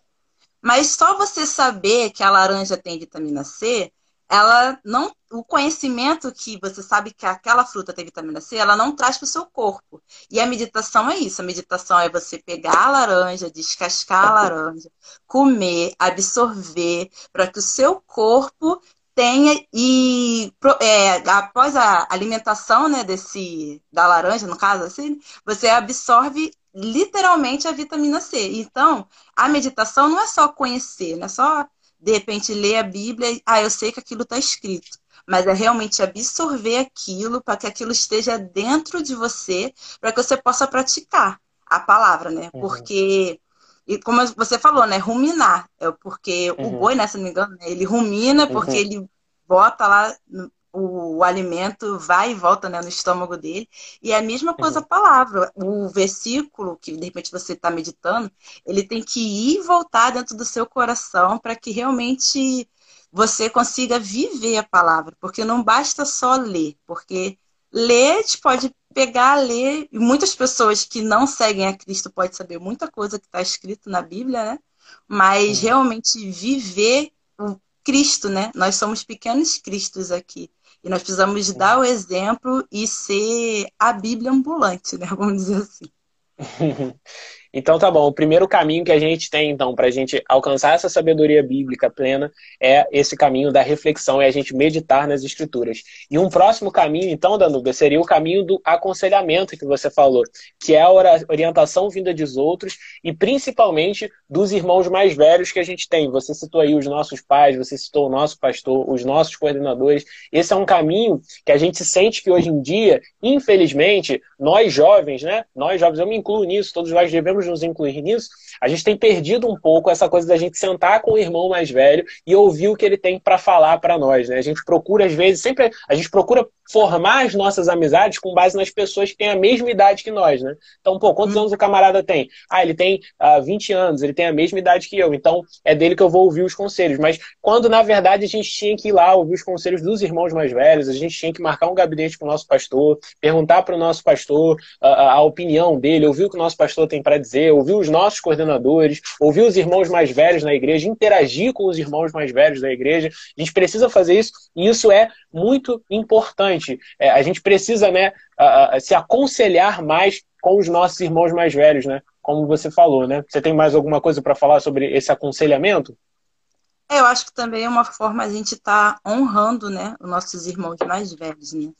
Mas só você saber que a laranja tem vitamina C ela não, o conhecimento que você sabe que aquela fruta tem vitamina C, ela não traz para o seu corpo. E a meditação é isso. A meditação é você pegar a laranja, descascar a laranja, comer, absorver, para que o seu corpo tenha e é, após a alimentação né, desse da laranja, no caso assim, você absorve literalmente a vitamina C. Então, a meditação não é só conhecer, não é só de repente ler a Bíblia ah, eu sei que aquilo está escrito. Mas é realmente absorver aquilo para que aquilo esteja dentro de você, para que você possa praticar a palavra, né? Uhum. Porque e como você falou, né? Ruminar. É porque uhum. o boi, né, se não me engano, né, ele rumina porque uhum. ele bota lá o, alimento, vai e volta né, no estômago dele. E é a mesma coisa a palavra. O versículo que de repente você está meditando, ele tem que ir e voltar dentro do seu coração para que realmente você consiga viver a palavra. Porque não basta só ler, porque ler a gente pode pegar, ler, e muitas pessoas que não seguem a Cristo podem saber muita coisa que está escrito na Bíblia, né? Mas realmente viver o Cristo, né? Nós somos pequenos Cristos aqui. E nós precisamos dar o exemplo e ser a Bíblia ambulante, né? Vamos dizer assim. Então tá bom, o primeiro caminho que a gente tem então para a gente alcançar essa sabedoria bíblica plena é esse caminho da reflexão e a gente meditar nas escrituras. E um próximo caminho então, Danúbia, seria o caminho do aconselhamento que você falou, que é a orientação vinda dos outros e principalmente dos irmãos mais velhos que a gente tem. Você citou aí os nossos pais, você citou o nosso pastor, os nossos coordenadores. Esse é um caminho que a gente sente que hoje em dia, infelizmente, nós jovens, né? Nós jovens, eu me incluo nisso, todos nós devemos nos incluir nisso, a gente tem perdido um pouco essa coisa da gente sentar com o irmão mais velho e ouvir o que ele tem para falar para nós. Né? A gente procura, às vezes, sempre a gente procura formar as nossas amizades com base nas pessoas que têm a mesma idade que nós, né? Então, pô, quantos hum. anos o camarada tem? Ah, ele tem ah, 20 anos, ele tem a mesma idade que eu, então é dele que eu vou ouvir os conselhos. Mas quando, na verdade, a gente tinha que ir lá ouvir os conselhos dos irmãos mais velhos, a gente tinha que marcar um gabinete com o nosso pastor, perguntar para o nosso pastor uh, a opinião dele, ouvir o que o nosso pastor tem para dizer, ouvir os nossos coordenadores, ouvir os irmãos mais velhos na igreja, interagir com os irmãos mais velhos da igreja. A gente precisa fazer isso e isso é muito importante. É, a gente precisa né, se aconselhar mais com os nossos irmãos mais velhos, né? Como você falou, né? Você tem mais alguma coisa para falar sobre esse aconselhamento? É, eu acho que também é uma forma a gente estar tá honrando, né, os nossos irmãos mais velhos, né?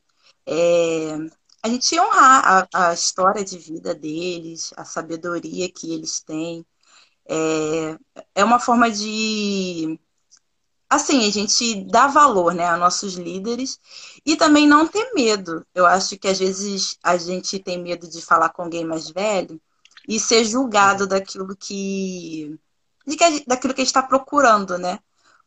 É, a gente honrar a, a, história de vida deles, a sabedoria que eles têm. É, é uma forma de assim, a gente dá valor, né, a nossos líderes e também não ter medo. Eu acho que às vezes a gente tem medo de falar com alguém mais velho e ser julgado daquilo que, daquilo que a gente está procurando, né?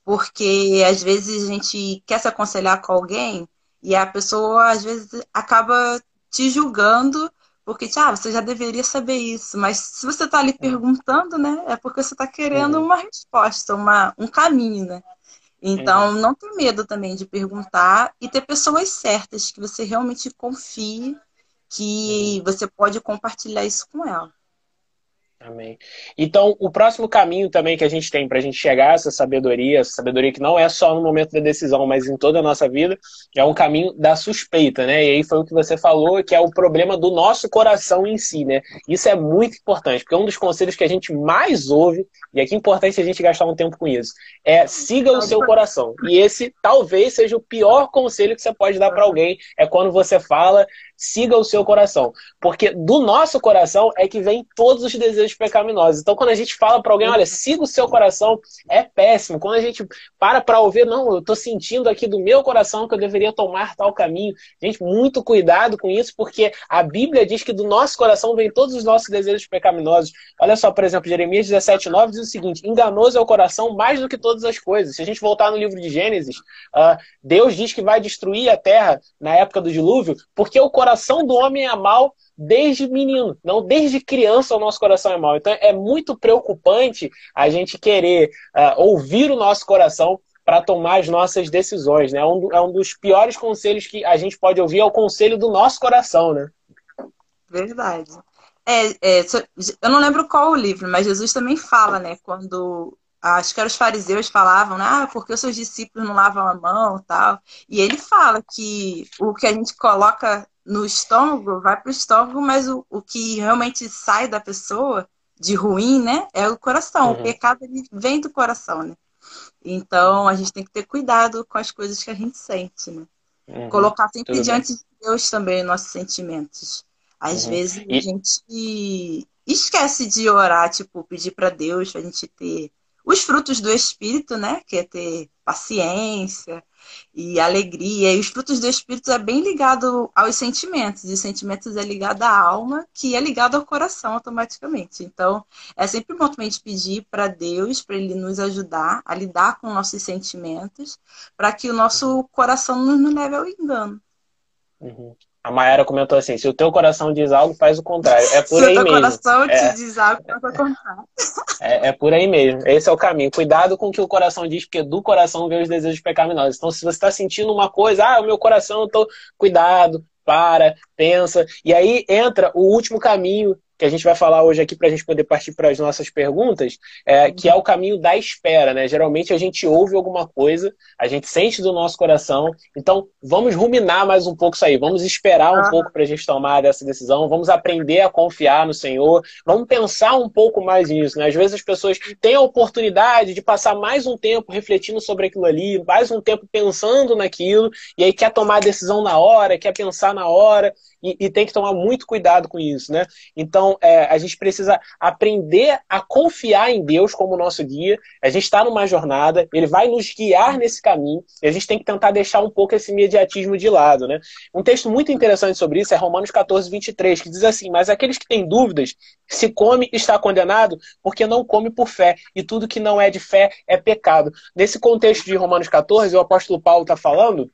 Porque às vezes a gente quer se aconselhar com alguém e a pessoa às vezes acaba te julgando porque, ah, você já deveria saber isso, mas se você está ali é. perguntando, né, é porque você está querendo uhum. uma resposta, uma, um caminho, né? Então, não ter medo também de perguntar e ter pessoas certas que você realmente confie que você pode compartilhar isso com ela. Amém. Então, o próximo caminho também que a gente tem para a gente chegar a essa sabedoria, essa sabedoria que não é só no momento da decisão, mas em toda a nossa vida, é um caminho da suspeita, né? E aí foi o que você falou, que é o problema do nosso coração em si, né? Isso é muito importante, porque é um dos conselhos que a gente mais ouve, e aqui é importante a gente gastar um tempo com isso, é siga o seu coração. E esse talvez seja o pior conselho que você pode dar para alguém, é quando você fala siga o seu coração. Porque do nosso coração é que vem todos os desejos pecaminosos. Então, quando a gente fala para alguém, olha, siga o seu coração, é péssimo. Quando a gente para para ouvir, não, eu estou sentindo aqui do meu coração que eu deveria tomar tal caminho. Gente, muito cuidado com isso, porque a Bíblia diz que do nosso coração vem todos os nossos desejos pecaminosos. Olha só, por exemplo, Jeremias 17, 9 diz o seguinte: enganoso é o coração mais do que todas as coisas. Se a gente voltar no livro de Gênesis, uh, Deus diz que vai destruir a terra na época do dilúvio, porque o coração do homem é mal desde menino, não desde criança o nosso coração é mal. Então é muito preocupante a gente querer uh, ouvir o nosso coração para tomar as nossas decisões, né? É um, é um dos piores conselhos que a gente pode ouvir, é o conselho do nosso coração, né? Verdade. É, é, eu não lembro qual o livro, mas Jesus também fala, né? Quando acho que eram os fariseus falavam, né? ah, porque os seus discípulos não lavam a mão tal. E ele fala que o que a gente coloca no estômago vai para o estômago, mas o, o que realmente sai da pessoa de ruim, né, é o coração. Uhum. O pecado ele vem do coração, né? Então a gente tem que ter cuidado com as coisas que a gente sente, né? Uhum. Colocar sempre Tudo diante bem. de Deus também nossos sentimentos. Às uhum. vezes e... a gente esquece de orar, tipo, pedir para Deus, a gente ter os frutos do Espírito, né? Que é ter paciência e alegria. E os frutos do Espírito é bem ligado aos sentimentos. E os sentimentos é ligado à alma, que é ligado ao coração automaticamente. Então, é sempre bom também pedir para Deus, para Ele nos ajudar a lidar com nossos sentimentos, para que o nosso coração não nos leve ao engano. Uhum. A Mayara comentou assim: se o teu coração diz algo, faz o contrário. É por se aí mesmo. Se o teu coração é, te diz algo, faz o contrário. É, é, por aí mesmo. Esse é o caminho. Cuidado com o que o coração diz, porque do coração vem os desejos pecaminosos. Então, se você está sentindo uma coisa, ah, o meu coração, eu tô... cuidado, para, pensa. E aí entra o último caminho que a gente vai falar hoje aqui para a gente poder partir para as nossas perguntas, é, que é o caminho da espera, né? Geralmente a gente ouve alguma coisa, a gente sente do nosso coração, então vamos ruminar mais um pouco isso aí, vamos esperar um pouco para a gente tomar essa decisão, vamos aprender a confiar no Senhor, vamos pensar um pouco mais nisso, né? Às vezes as pessoas têm a oportunidade de passar mais um tempo refletindo sobre aquilo ali, mais um tempo pensando naquilo, e aí quer tomar a decisão na hora, quer pensar na hora, e, e, tem que tomar muito cuidado com isso, né? Então, é, a gente precisa aprender a confiar em Deus como nosso guia. A gente está numa jornada, ele vai nos guiar nesse caminho, e a gente tem que tentar deixar um pouco esse imediatismo de lado, né? Um texto muito interessante sobre isso é Romanos 14, 23, que diz assim: Mas aqueles que têm dúvidas, se come, está condenado, porque não come por fé, e tudo que não é de fé é pecado. Nesse contexto de Romanos 14, o apóstolo Paulo está falando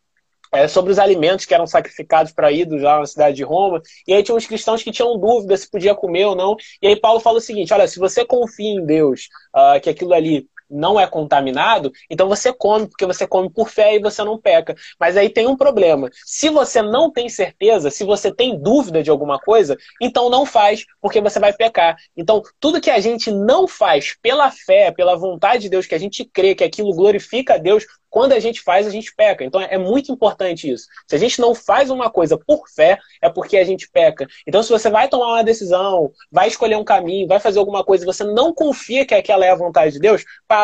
é, sobre os alimentos que eram sacrificados para ídolos lá na cidade de Roma. E aí tinha uns cristãos que tinham dúvida se podia comer ou não. E aí Paulo fala o seguinte: olha, se você confia em Deus, uh, que aquilo ali não é contaminado, então você come, porque você come por fé e você não peca. Mas aí tem um problema. Se você não tem certeza, se você tem dúvida de alguma coisa, então não faz, porque você vai pecar. Então, tudo que a gente não faz pela fé, pela vontade de Deus, que a gente crê que aquilo glorifica a Deus, quando a gente faz, a gente peca. Então é muito importante isso. Se a gente não faz uma coisa por fé, é porque a gente peca. Então, se você vai tomar uma decisão, vai escolher um caminho, vai fazer alguma coisa, você não confia que aquela é a vontade de Deus, para,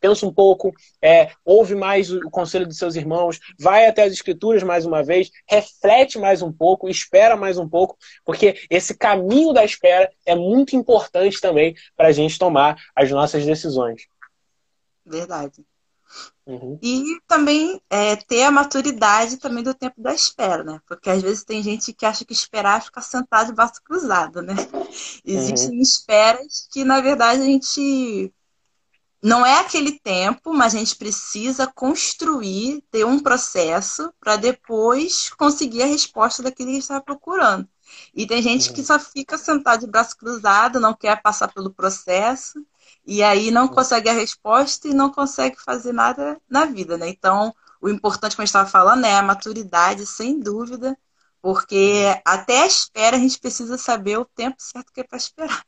pensa um pouco, é, ouve mais o conselho dos seus irmãos, vai até as escrituras mais uma vez, reflete mais um pouco, espera mais um pouco, porque esse caminho da espera é muito importante também para a gente tomar as nossas decisões. Verdade. Uhum. E também é, ter a maturidade também do tempo da espera, né? Porque às vezes tem gente que acha que esperar é ficar sentado de braço cruzado, né? Existem uhum. esperas que, na verdade, a gente. Não é aquele tempo, mas a gente precisa construir, ter um processo para depois conseguir a resposta daquilo que a gente está procurando. E tem gente que só fica sentado de braço cruzado, não quer passar pelo processo e aí não consegue a resposta e não consegue fazer nada na vida, né? Então, o importante, como a gente estava falando, é a maturidade, sem dúvida, porque até a espera a gente precisa saber o tempo certo que é para esperar.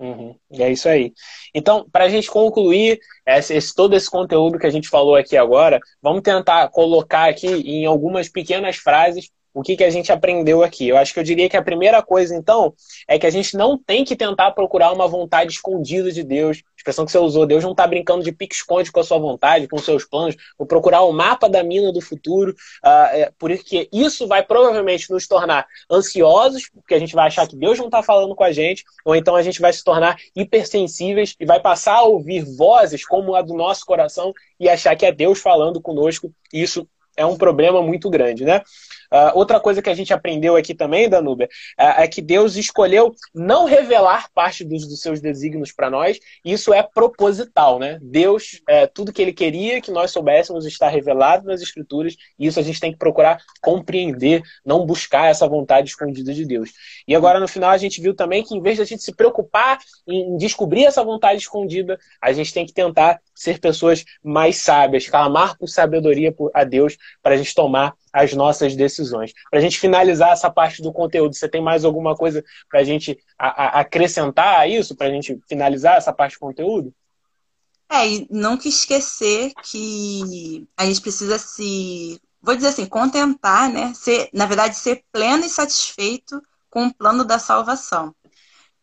Uhum, é isso aí. Então, para a gente concluir esse, esse, todo esse conteúdo que a gente falou aqui agora, vamos tentar colocar aqui em algumas pequenas frases o que, que a gente aprendeu aqui? Eu acho que eu diria que a primeira coisa, então, é que a gente não tem que tentar procurar uma vontade escondida de Deus. A expressão que você usou, Deus não está brincando de pique-esconde com a sua vontade, com seus planos. Vou procurar o mapa da mina do futuro, uh, é, porque isso vai provavelmente nos tornar ansiosos, porque a gente vai achar que Deus não está falando com a gente, ou então a gente vai se tornar hipersensíveis e vai passar a ouvir vozes como a do nosso coração e achar que é Deus falando conosco. Isso é um problema muito grande, né? Uh, outra coisa que a gente aprendeu aqui também, Danúbia, uh, é que Deus escolheu não revelar parte dos, dos seus desígnios para nós, isso é proposital, né? Deus, é, tudo que ele queria que nós soubéssemos está revelado nas Escrituras, e isso a gente tem que procurar compreender, não buscar essa vontade escondida de Deus. E agora, no final, a gente viu também que, em vez de a gente se preocupar em descobrir essa vontade escondida, a gente tem que tentar ser pessoas mais sábias, clamar por sabedoria a Deus para a gente tomar as nossas decisões. Para a gente finalizar essa parte do conteúdo, você tem mais alguma coisa para a gente acrescentar a isso, para a gente finalizar essa parte do conteúdo? É, e nunca esquecer que a gente precisa se, vou dizer assim, contentar, né? Ser, na verdade, ser pleno e satisfeito com o plano da salvação.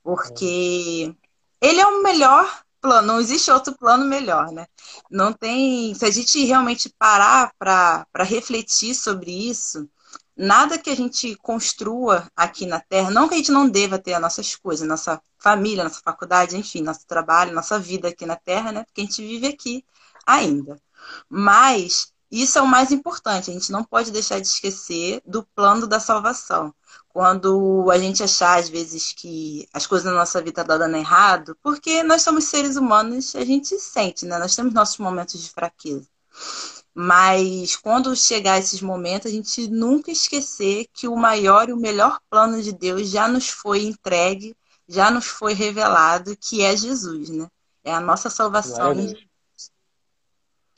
Porque ele é o melhor plano, não existe outro plano melhor, né? Não tem. Se a gente realmente parar para refletir sobre isso, nada que a gente construa aqui na Terra, não que a gente não deva ter as nossas coisas, nossa família, nossa faculdade, enfim, nosso trabalho, nossa vida aqui na Terra, né? Porque a gente vive aqui ainda. Mas isso é o mais importante, a gente não pode deixar de esquecer do plano da salvação. Quando a gente achar, às vezes, que as coisas na nossa vida estão dando errado, porque nós somos seres humanos, a gente sente, né? Nós temos nossos momentos de fraqueza. Mas quando chegar esses momentos, a gente nunca esquecer que o maior e o melhor plano de Deus já nos foi entregue, já nos foi revelado, que é Jesus, né? É a nossa salvação. Glória a Deus,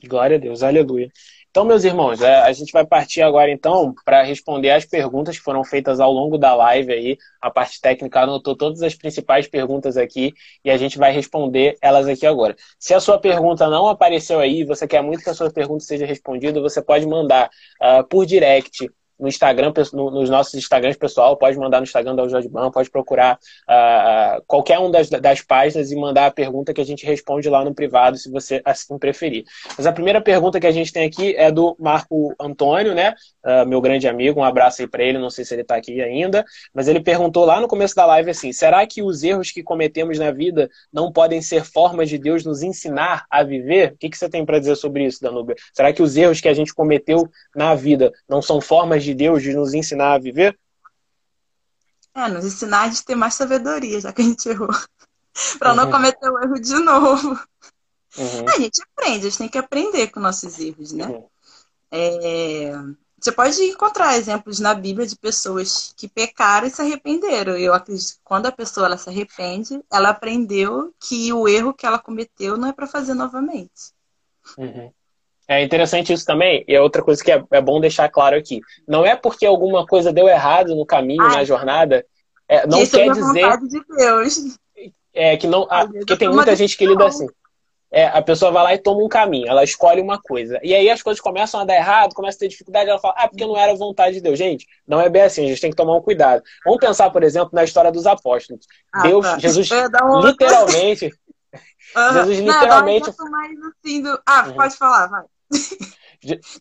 Glória a Deus. aleluia. Então, meus irmãos, é, a gente vai partir agora então para responder as perguntas que foram feitas ao longo da live aí. A parte técnica anotou todas as principais perguntas aqui e a gente vai responder elas aqui agora. Se a sua pergunta não apareceu aí, você quer muito que a sua pergunta seja respondida, você pode mandar uh, por direct no Instagram, no, nos nossos Instagrams pessoal, pode mandar no Instagram da Jorge Ban, pode procurar uh, qualquer um das, das páginas e mandar a pergunta que a gente responde lá no privado, se você assim preferir. Mas a primeira pergunta que a gente tem aqui é do Marco Antônio, né? Uh, meu grande amigo, um abraço aí para ele, não sei se ele está aqui ainda, mas ele perguntou lá no começo da live assim: será que os erros que cometemos na vida não podem ser formas de Deus nos ensinar a viver? O que, que você tem para dizer sobre isso, Danúbia? Será que os erros que a gente cometeu na vida não são formas de Deus de nos ensinar a viver? É, nos ensinar a ter mais sabedoria, já que a gente errou. para não uhum. cometer o erro de novo. Uhum. A gente aprende, a gente tem que aprender com nossos erros, né? Uhum. É... Você pode encontrar exemplos na Bíblia de pessoas que pecaram e se arrependeram. Eu acredito que quando a pessoa ela se arrepende, ela aprendeu que o erro que ela cometeu não é para fazer novamente. Uhum. É interessante isso também, e é outra coisa que é, é, bom deixar claro aqui. Não é porque alguma coisa deu errado no caminho, Ai, na jornada, é, não quer é dizer. De Deus. É, que não. Ah, porque tem muita gente que lida assim. É, a pessoa vai lá e toma um caminho, ela escolhe uma coisa. E aí as coisas começam a dar errado, começa a ter dificuldade, ela fala, ah, porque não era vontade de Deus. Gente, não é bem assim, a gente tem que tomar um cuidado. Vamos pensar, por exemplo, na história dos apóstolos. Ah, Deus, tá. Jesus, literalmente. Jesus literalmente. Não, mais assim do... Ah, uhum. pode falar, vai.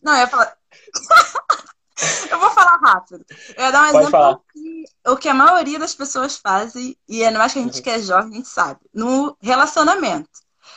Não, eu ia falar. eu vou falar rápido. Eu ia dar um Pode exemplo que, o que a maioria das pessoas fazem, e é mais que a gente uhum. que é jovem, a gente sabe, no relacionamento.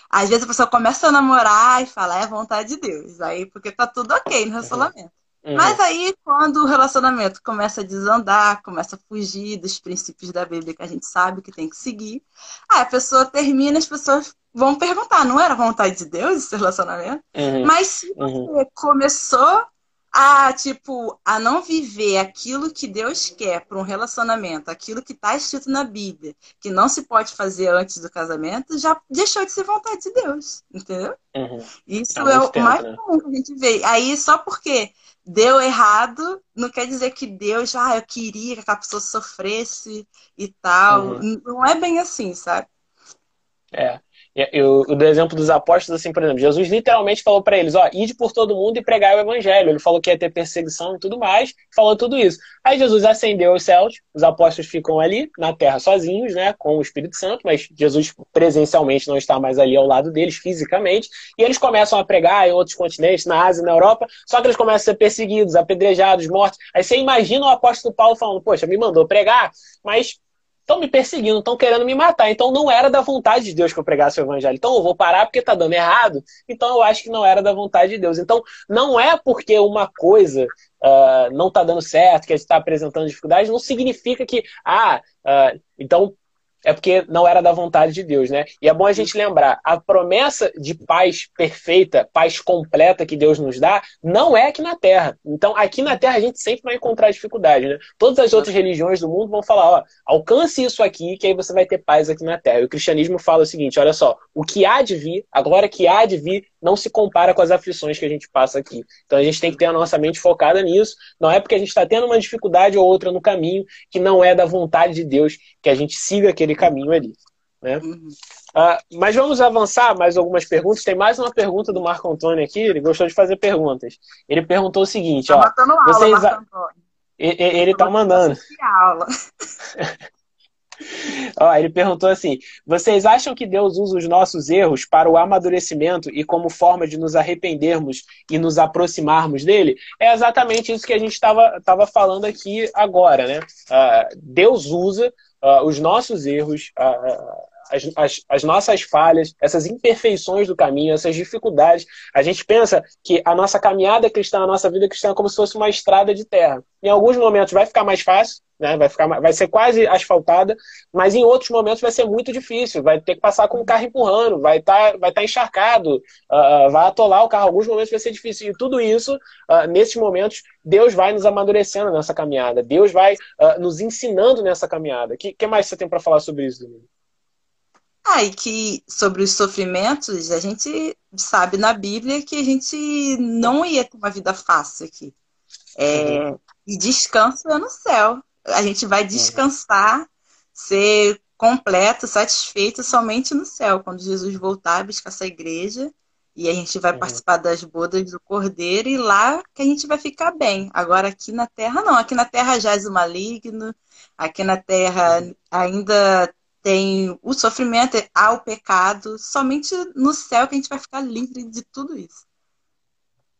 Às vezes a pessoa começa a namorar e fala, é vontade de Deus. Aí, porque tá tudo ok no relacionamento. Uhum. Mas aí, quando o relacionamento começa a desandar, começa a fugir dos princípios da Bíblia que a gente sabe que tem que seguir, aí a pessoa termina, as pessoas vão perguntar, não era vontade de Deus esse relacionamento? Uhum. Mas se você começou a, tipo, a não viver aquilo que Deus quer para um relacionamento, aquilo que está escrito na Bíblia, que não se pode fazer antes do casamento, já deixou de ser vontade de Deus, entendeu? Uhum. Isso é o tempo, mais né? comum que a gente vê. Aí, só porque deu errado, não quer dizer que Deus, ah, eu queria que a pessoa sofresse e tal. Uhum. Não é bem assim, sabe? É. Eu, eu dou exemplo dos apóstolos, assim, por exemplo, Jesus literalmente falou para eles: ó, ide por todo mundo e pregar o evangelho. Ele falou que ia ter perseguição e tudo mais, falou tudo isso. Aí Jesus ascendeu aos céus, os apóstolos ficam ali na terra sozinhos, né, com o Espírito Santo, mas Jesus presencialmente não está mais ali ao lado deles, fisicamente, e eles começam a pregar em outros continentes, na Ásia, na Europa, só que eles começam a ser perseguidos, apedrejados, mortos. Aí você imagina o apóstolo Paulo falando: poxa, me mandou pregar, mas estão me perseguindo, estão querendo me matar. Então não era da vontade de Deus que eu pregasse o evangelho. Então eu vou parar porque está dando errado. Então eu acho que não era da vontade de Deus. Então não é porque uma coisa uh, não está dando certo, que a gente está apresentando dificuldades, não significa que, ah, uh, então é porque não era da vontade de Deus, né? E é bom a gente lembrar, a promessa de paz perfeita, paz completa que Deus nos dá, não é aqui na Terra. Então, aqui na Terra a gente sempre vai encontrar dificuldade, né? Todas as outras religiões do mundo vão falar, ó, alcance isso aqui que aí você vai ter paz aqui na Terra. E o cristianismo fala o seguinte, olha só, o que há de vir, agora que há de vir, não se compara com as aflições que a gente passa aqui. Então a gente tem que ter a nossa mente focada nisso. Não é porque a gente está tendo uma dificuldade ou outra no caminho que não é da vontade de Deus que a gente siga aquele caminho ali. Né? Uhum. Uh, mas vamos avançar mais algumas perguntas. Tem mais uma pergunta do Marco Antônio aqui. Ele gostou de fazer perguntas. Ele perguntou o seguinte: tá ó, aula, vocês... Marco Antônio. Ele, está mandando. Aula. Ó, ele perguntou assim: vocês acham que Deus usa os nossos erros para o amadurecimento e como forma de nos arrependermos e nos aproximarmos dele? É exatamente isso que a gente estava falando aqui agora, né? Uh, Deus usa uh, os nossos erros, uh, as, as, as, nossas falhas, essas imperfeições do caminho, essas dificuldades. A gente pensa que a nossa caminhada cristã, a nossa vida cristã é como se fosse uma estrada de terra. Em alguns momentos vai ficar mais fácil, né? vai, ficar, vai ser quase asfaltada, mas em outros momentos vai ser muito difícil. Vai ter que passar com o carro empurrando, vai estar tá, vai tá encharcado, uh, vai atolar o carro. Alguns momentos vai ser difícil. E tudo isso, uh, nesses momentos, Deus vai nos amadurecendo nessa caminhada. Deus vai uh, nos ensinando nessa caminhada. O que, que mais você tem para falar sobre isso, Domingo? Ah, e que sobre os sofrimentos, a gente sabe na Bíblia que a gente não ia ter uma vida fácil aqui. É, e descanso é no céu. A gente vai descansar, ser completo, satisfeito somente no céu, quando Jesus voltar, buscar essa igreja. E a gente vai uhum. participar das bodas do Cordeiro e lá que a gente vai ficar bem. Agora aqui na Terra não. Aqui na Terra jaz o maligno. Aqui na Terra ainda tem o sofrimento, há o pecado. Somente no céu que a gente vai ficar livre de tudo isso.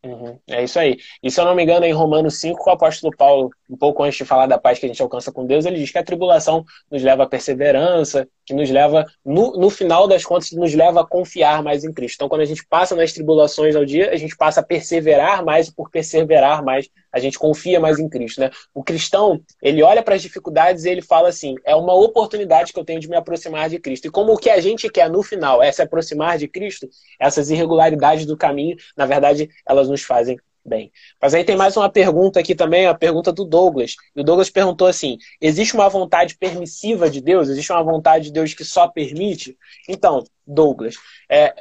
Uhum, é isso aí. E se eu não me engano, em Romanos 5, o apóstolo Paulo, um pouco antes de falar da paz que a gente alcança com Deus, ele diz que a tribulação nos leva à perseverança, que nos leva, no, no final das contas, nos leva a confiar mais em Cristo. Então, quando a gente passa nas tribulações ao dia, a gente passa a perseverar mais, por perseverar mais, a gente confia mais em Cristo. Né? O cristão, ele olha para as dificuldades e ele fala assim: é uma oportunidade que eu tenho de me aproximar de Cristo. E como o que a gente quer no final é se aproximar de Cristo, essas irregularidades do caminho, na verdade, elas nos fazem bem. Mas aí tem mais uma pergunta aqui também, a pergunta do Douglas. E o Douglas perguntou assim: existe uma vontade permissiva de Deus? Existe uma vontade de Deus que só permite? Então, Douglas, é,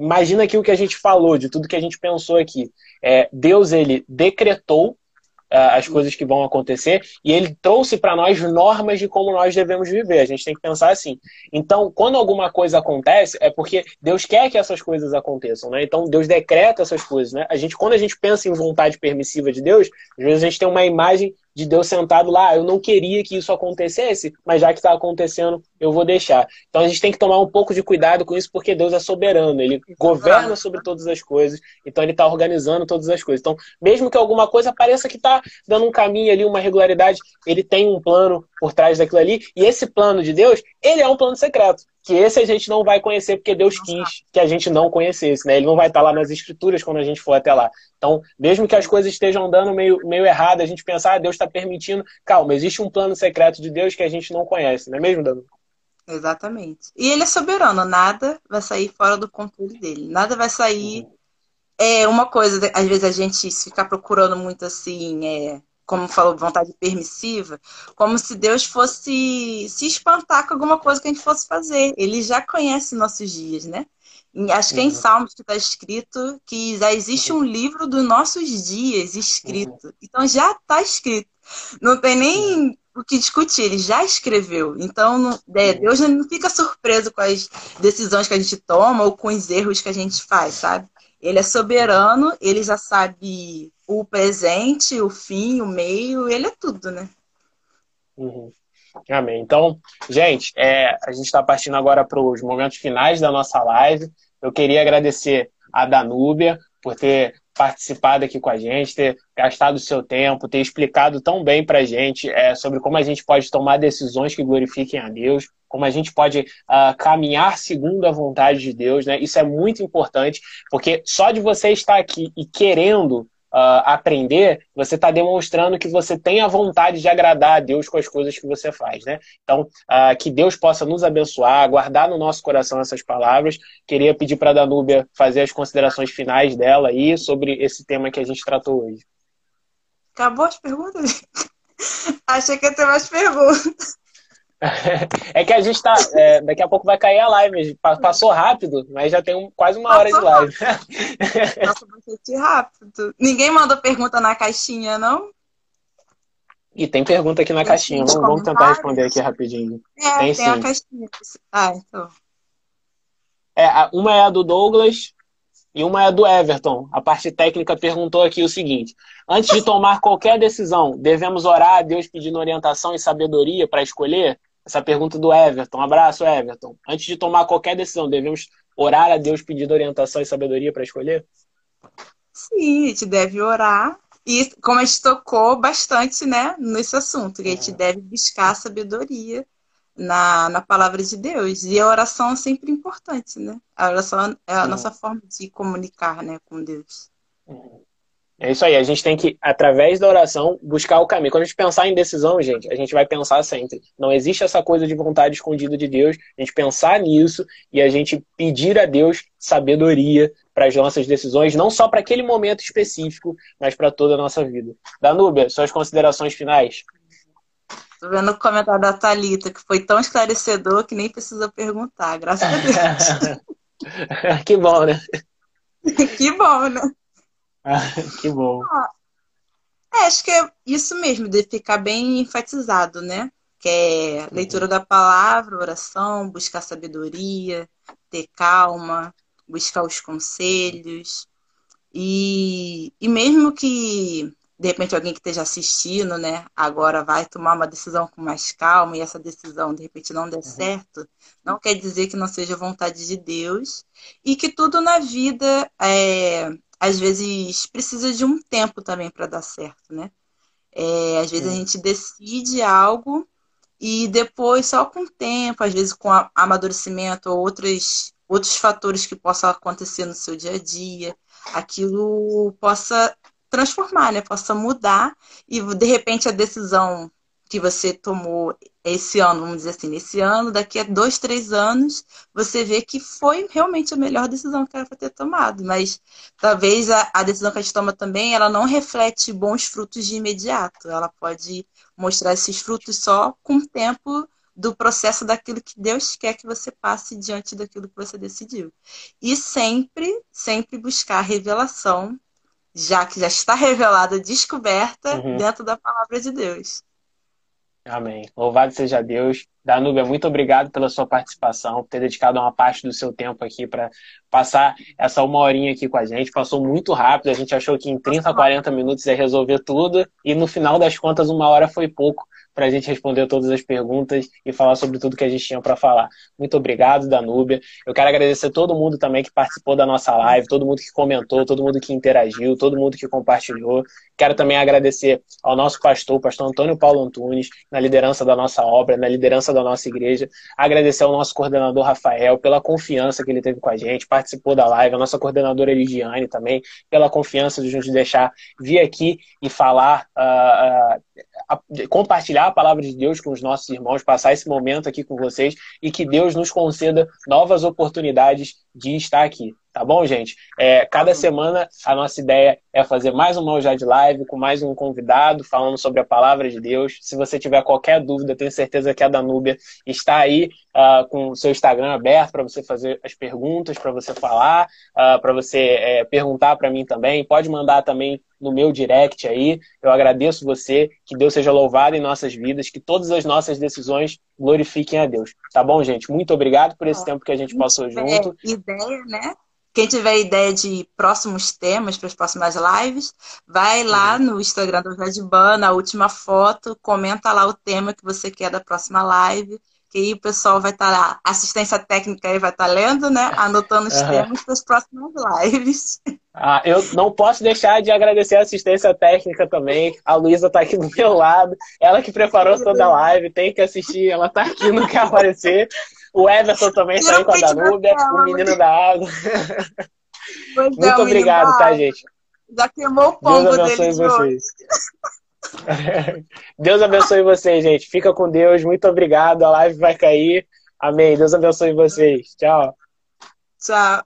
imagina aqui o que a gente falou, de tudo que a gente pensou aqui. É, Deus ele decretou uh, as coisas que vão acontecer e ele trouxe para nós normas de como nós devemos viver. A gente tem que pensar assim. Então, quando alguma coisa acontece, é porque Deus quer que essas coisas aconteçam, né? Então, Deus decreta essas coisas, né? A gente, quando a gente pensa em vontade permissiva de Deus, às vezes a gente tem uma imagem de Deus sentado lá. Eu não queria que isso acontecesse, mas já que está acontecendo, eu vou deixar. Então a gente tem que tomar um pouco de cuidado com isso, porque Deus é soberano, ele governa sobre todas as coisas, então ele está organizando todas as coisas. Então, mesmo que alguma coisa pareça que está dando um caminho ali, uma regularidade, ele tem um plano por trás daquilo ali, e esse plano de Deus, ele é um plano secreto que esse a gente não vai conhecer porque Deus quis que a gente não conhecesse, né? Ele não vai estar lá nas escrituras quando a gente for até lá. Então, mesmo que as coisas estejam andando meio, meio errado, a gente pensar, ah, Deus está permitindo. Calma, existe um plano secreto de Deus que a gente não conhece, não é mesmo, Dano? Exatamente. E ele é soberano, nada vai sair fora do controle dele. Nada vai sair. Uhum. É uma coisa, às vezes a gente fica procurando muito assim, é, como falou, vontade permissiva, como se Deus fosse se espantar com alguma coisa que a gente fosse fazer. Ele já conhece nossos dias, né? Acho que é em uhum. Salmos que está escrito que já existe um livro dos nossos dias escrito. Uhum. Então já está escrito. Não tem nem o que discutir, ele já escreveu. Então é, Deus não fica surpreso com as decisões que a gente toma ou com os erros que a gente faz, sabe? Ele é soberano, ele já sabe o presente, o fim, o meio, ele é tudo, né? Uhum. Amém. Então, gente, é, a gente está partindo agora para os momentos finais da nossa live. Eu queria agradecer a Danúbia por ter participado aqui com a gente, ter gastado o seu tempo, ter explicado tão bem para a gente é, sobre como a gente pode tomar decisões que glorifiquem a Deus, como a gente pode uh, caminhar segundo a vontade de Deus, né? Isso é muito importante, porque só de você estar aqui e querendo uh, aprender, você está demonstrando que você tem a vontade de agradar a Deus com as coisas que você faz, né? Então, uh, que Deus possa nos abençoar, guardar no nosso coração essas palavras. Queria pedir para a Danúbia fazer as considerações finais dela aí sobre esse tema que a gente tratou hoje. Acabou as perguntas? Achei que ia ter mais perguntas. É que a gente tá. É, daqui a pouco vai cair a live. Passou rápido, mas já tem um, quase uma Passou hora de live. Nossa, bastante rápido. Ninguém mandou pergunta na caixinha, não? E tem pergunta aqui na caixinha. Vamos, vamos, tentar responder aqui rapidinho. É, tem, tem sim. a caixinha. Ah, então. É, uma é a do Douglas e uma é do Everton. A parte técnica perguntou aqui o seguinte: antes de tomar qualquer decisão, devemos orar a Deus pedindo orientação e sabedoria para escolher? Essa pergunta do Everton. Um abraço, Everton. Antes de tomar qualquer decisão, devemos orar a Deus pedindo orientação e sabedoria para escolher? Sim, a gente deve orar. E como a gente tocou bastante né, nesse assunto, que a gente deve buscar sabedoria na, na palavra de Deus. E a oração é sempre importante, né? A oração é a nossa forma de comunicar né, com Deus. É isso aí, a gente tem que, através da oração, buscar o caminho. Quando a gente pensar em decisão, gente, a gente vai pensar sempre. Não existe essa coisa de vontade escondida de Deus. A gente pensar nisso e a gente pedir a Deus sabedoria para as nossas decisões, não só para aquele momento específico, mas para toda a nossa vida. Danúbia, suas considerações finais. Tô vendo o comentário da Thalita, que foi tão esclarecedor que nem precisou perguntar, graças a Deus. que bom, né? que bom, né? que bom. É, acho que é isso mesmo, de ficar bem enfatizado, né? Que é leitura da palavra, oração, buscar sabedoria, ter calma, buscar os conselhos. E, e mesmo que de repente alguém que esteja assistindo, né, agora vai tomar uma decisão com mais calma e essa decisão de repente não der uhum. certo, não quer dizer que não seja vontade de Deus e que tudo na vida é, às vezes precisa de um tempo também para dar certo, né? É, às vezes a gente decide algo e depois só com o tempo, às vezes com amadurecimento ou outros outros fatores que possam acontecer no seu dia a dia, aquilo possa transformar, né? Possa mudar e de repente a decisão que você tomou esse ano, vamos dizer assim, nesse ano, daqui a dois, três anos, você vê que foi realmente a melhor decisão que era para ter tomado. Mas talvez a, a, decisão que a gente toma também, ela não reflete bons frutos de imediato. Ela pode mostrar esses frutos só com o tempo do processo daquilo que Deus quer que você passe diante daquilo que você decidiu. E sempre, sempre buscar revelação já que já está revelada, descoberta uhum. dentro da palavra de Deus. Amém. Louvado seja Deus. Danúbia, muito obrigado pela sua participação, por ter dedicado uma parte do seu tempo aqui para passar essa uma horinha aqui com a gente. Passou muito rápido, a gente achou que em 30, 40 minutos ia resolver tudo, e no final das contas, uma hora foi pouco para a gente responder todas as perguntas e falar sobre tudo que a gente tinha para falar. Muito obrigado, Danúbia. Eu quero agradecer todo mundo também que participou da nossa live, todo mundo que comentou, todo mundo que interagiu, todo mundo que compartilhou. Quero também agradecer ao nosso pastor, pastor Antônio Paulo Antunes, na liderança da nossa obra, na liderança da nossa igreja. Agradecer ao nosso coordenador Rafael pela confiança que ele teve com a gente, participou da live, a nossa coordenadora Elidiane também, pela confiança de nos deixar vir aqui e falar, uh, uh, compartilhar a palavra de Deus com os nossos irmãos, passar esse momento aqui com vocês e que Deus nos conceda novas oportunidades de estar aqui. Tá bom, gente? É, cada semana a nossa ideia é fazer mais uma já de live com mais um convidado falando sobre a palavra de Deus. Se você tiver qualquer dúvida, tenho certeza que a Danúbia está aí uh, com o seu Instagram aberto para você fazer as perguntas, para você falar, uh, para você é, perguntar para mim também. Pode mandar também no meu direct aí. Eu agradeço você, que Deus seja louvado em nossas vidas, que todas as nossas decisões glorifiquem a Deus. Tá bom, gente? Muito obrigado por esse tempo que a gente passou junto. Ideia, né? Quem tiver ideia de próximos temas para as próximas lives, vai lá uhum. no Instagram do Redban, na última foto, comenta lá o tema que você quer da próxima live, que aí o pessoal vai estar tá assistência técnica aí vai estar tá lendo, né? Anotando os uhum. temas para as próximas lives. Ah, eu não posso deixar de agradecer a assistência técnica também. A Luísa está aqui do meu lado. Ela que preparou toda a live, tem que assistir, ela está aqui, não quer aparecer. O Everton também está aí com a Danúbia, o menino da água. Pois Muito é, obrigado, tá, gente? Já queimou o pombo Deus abençoe vocês. Deus abençoe vocês, gente. Fica com Deus. Muito obrigado. A live vai cair. Amém. Deus abençoe vocês. Tchau. Tchau.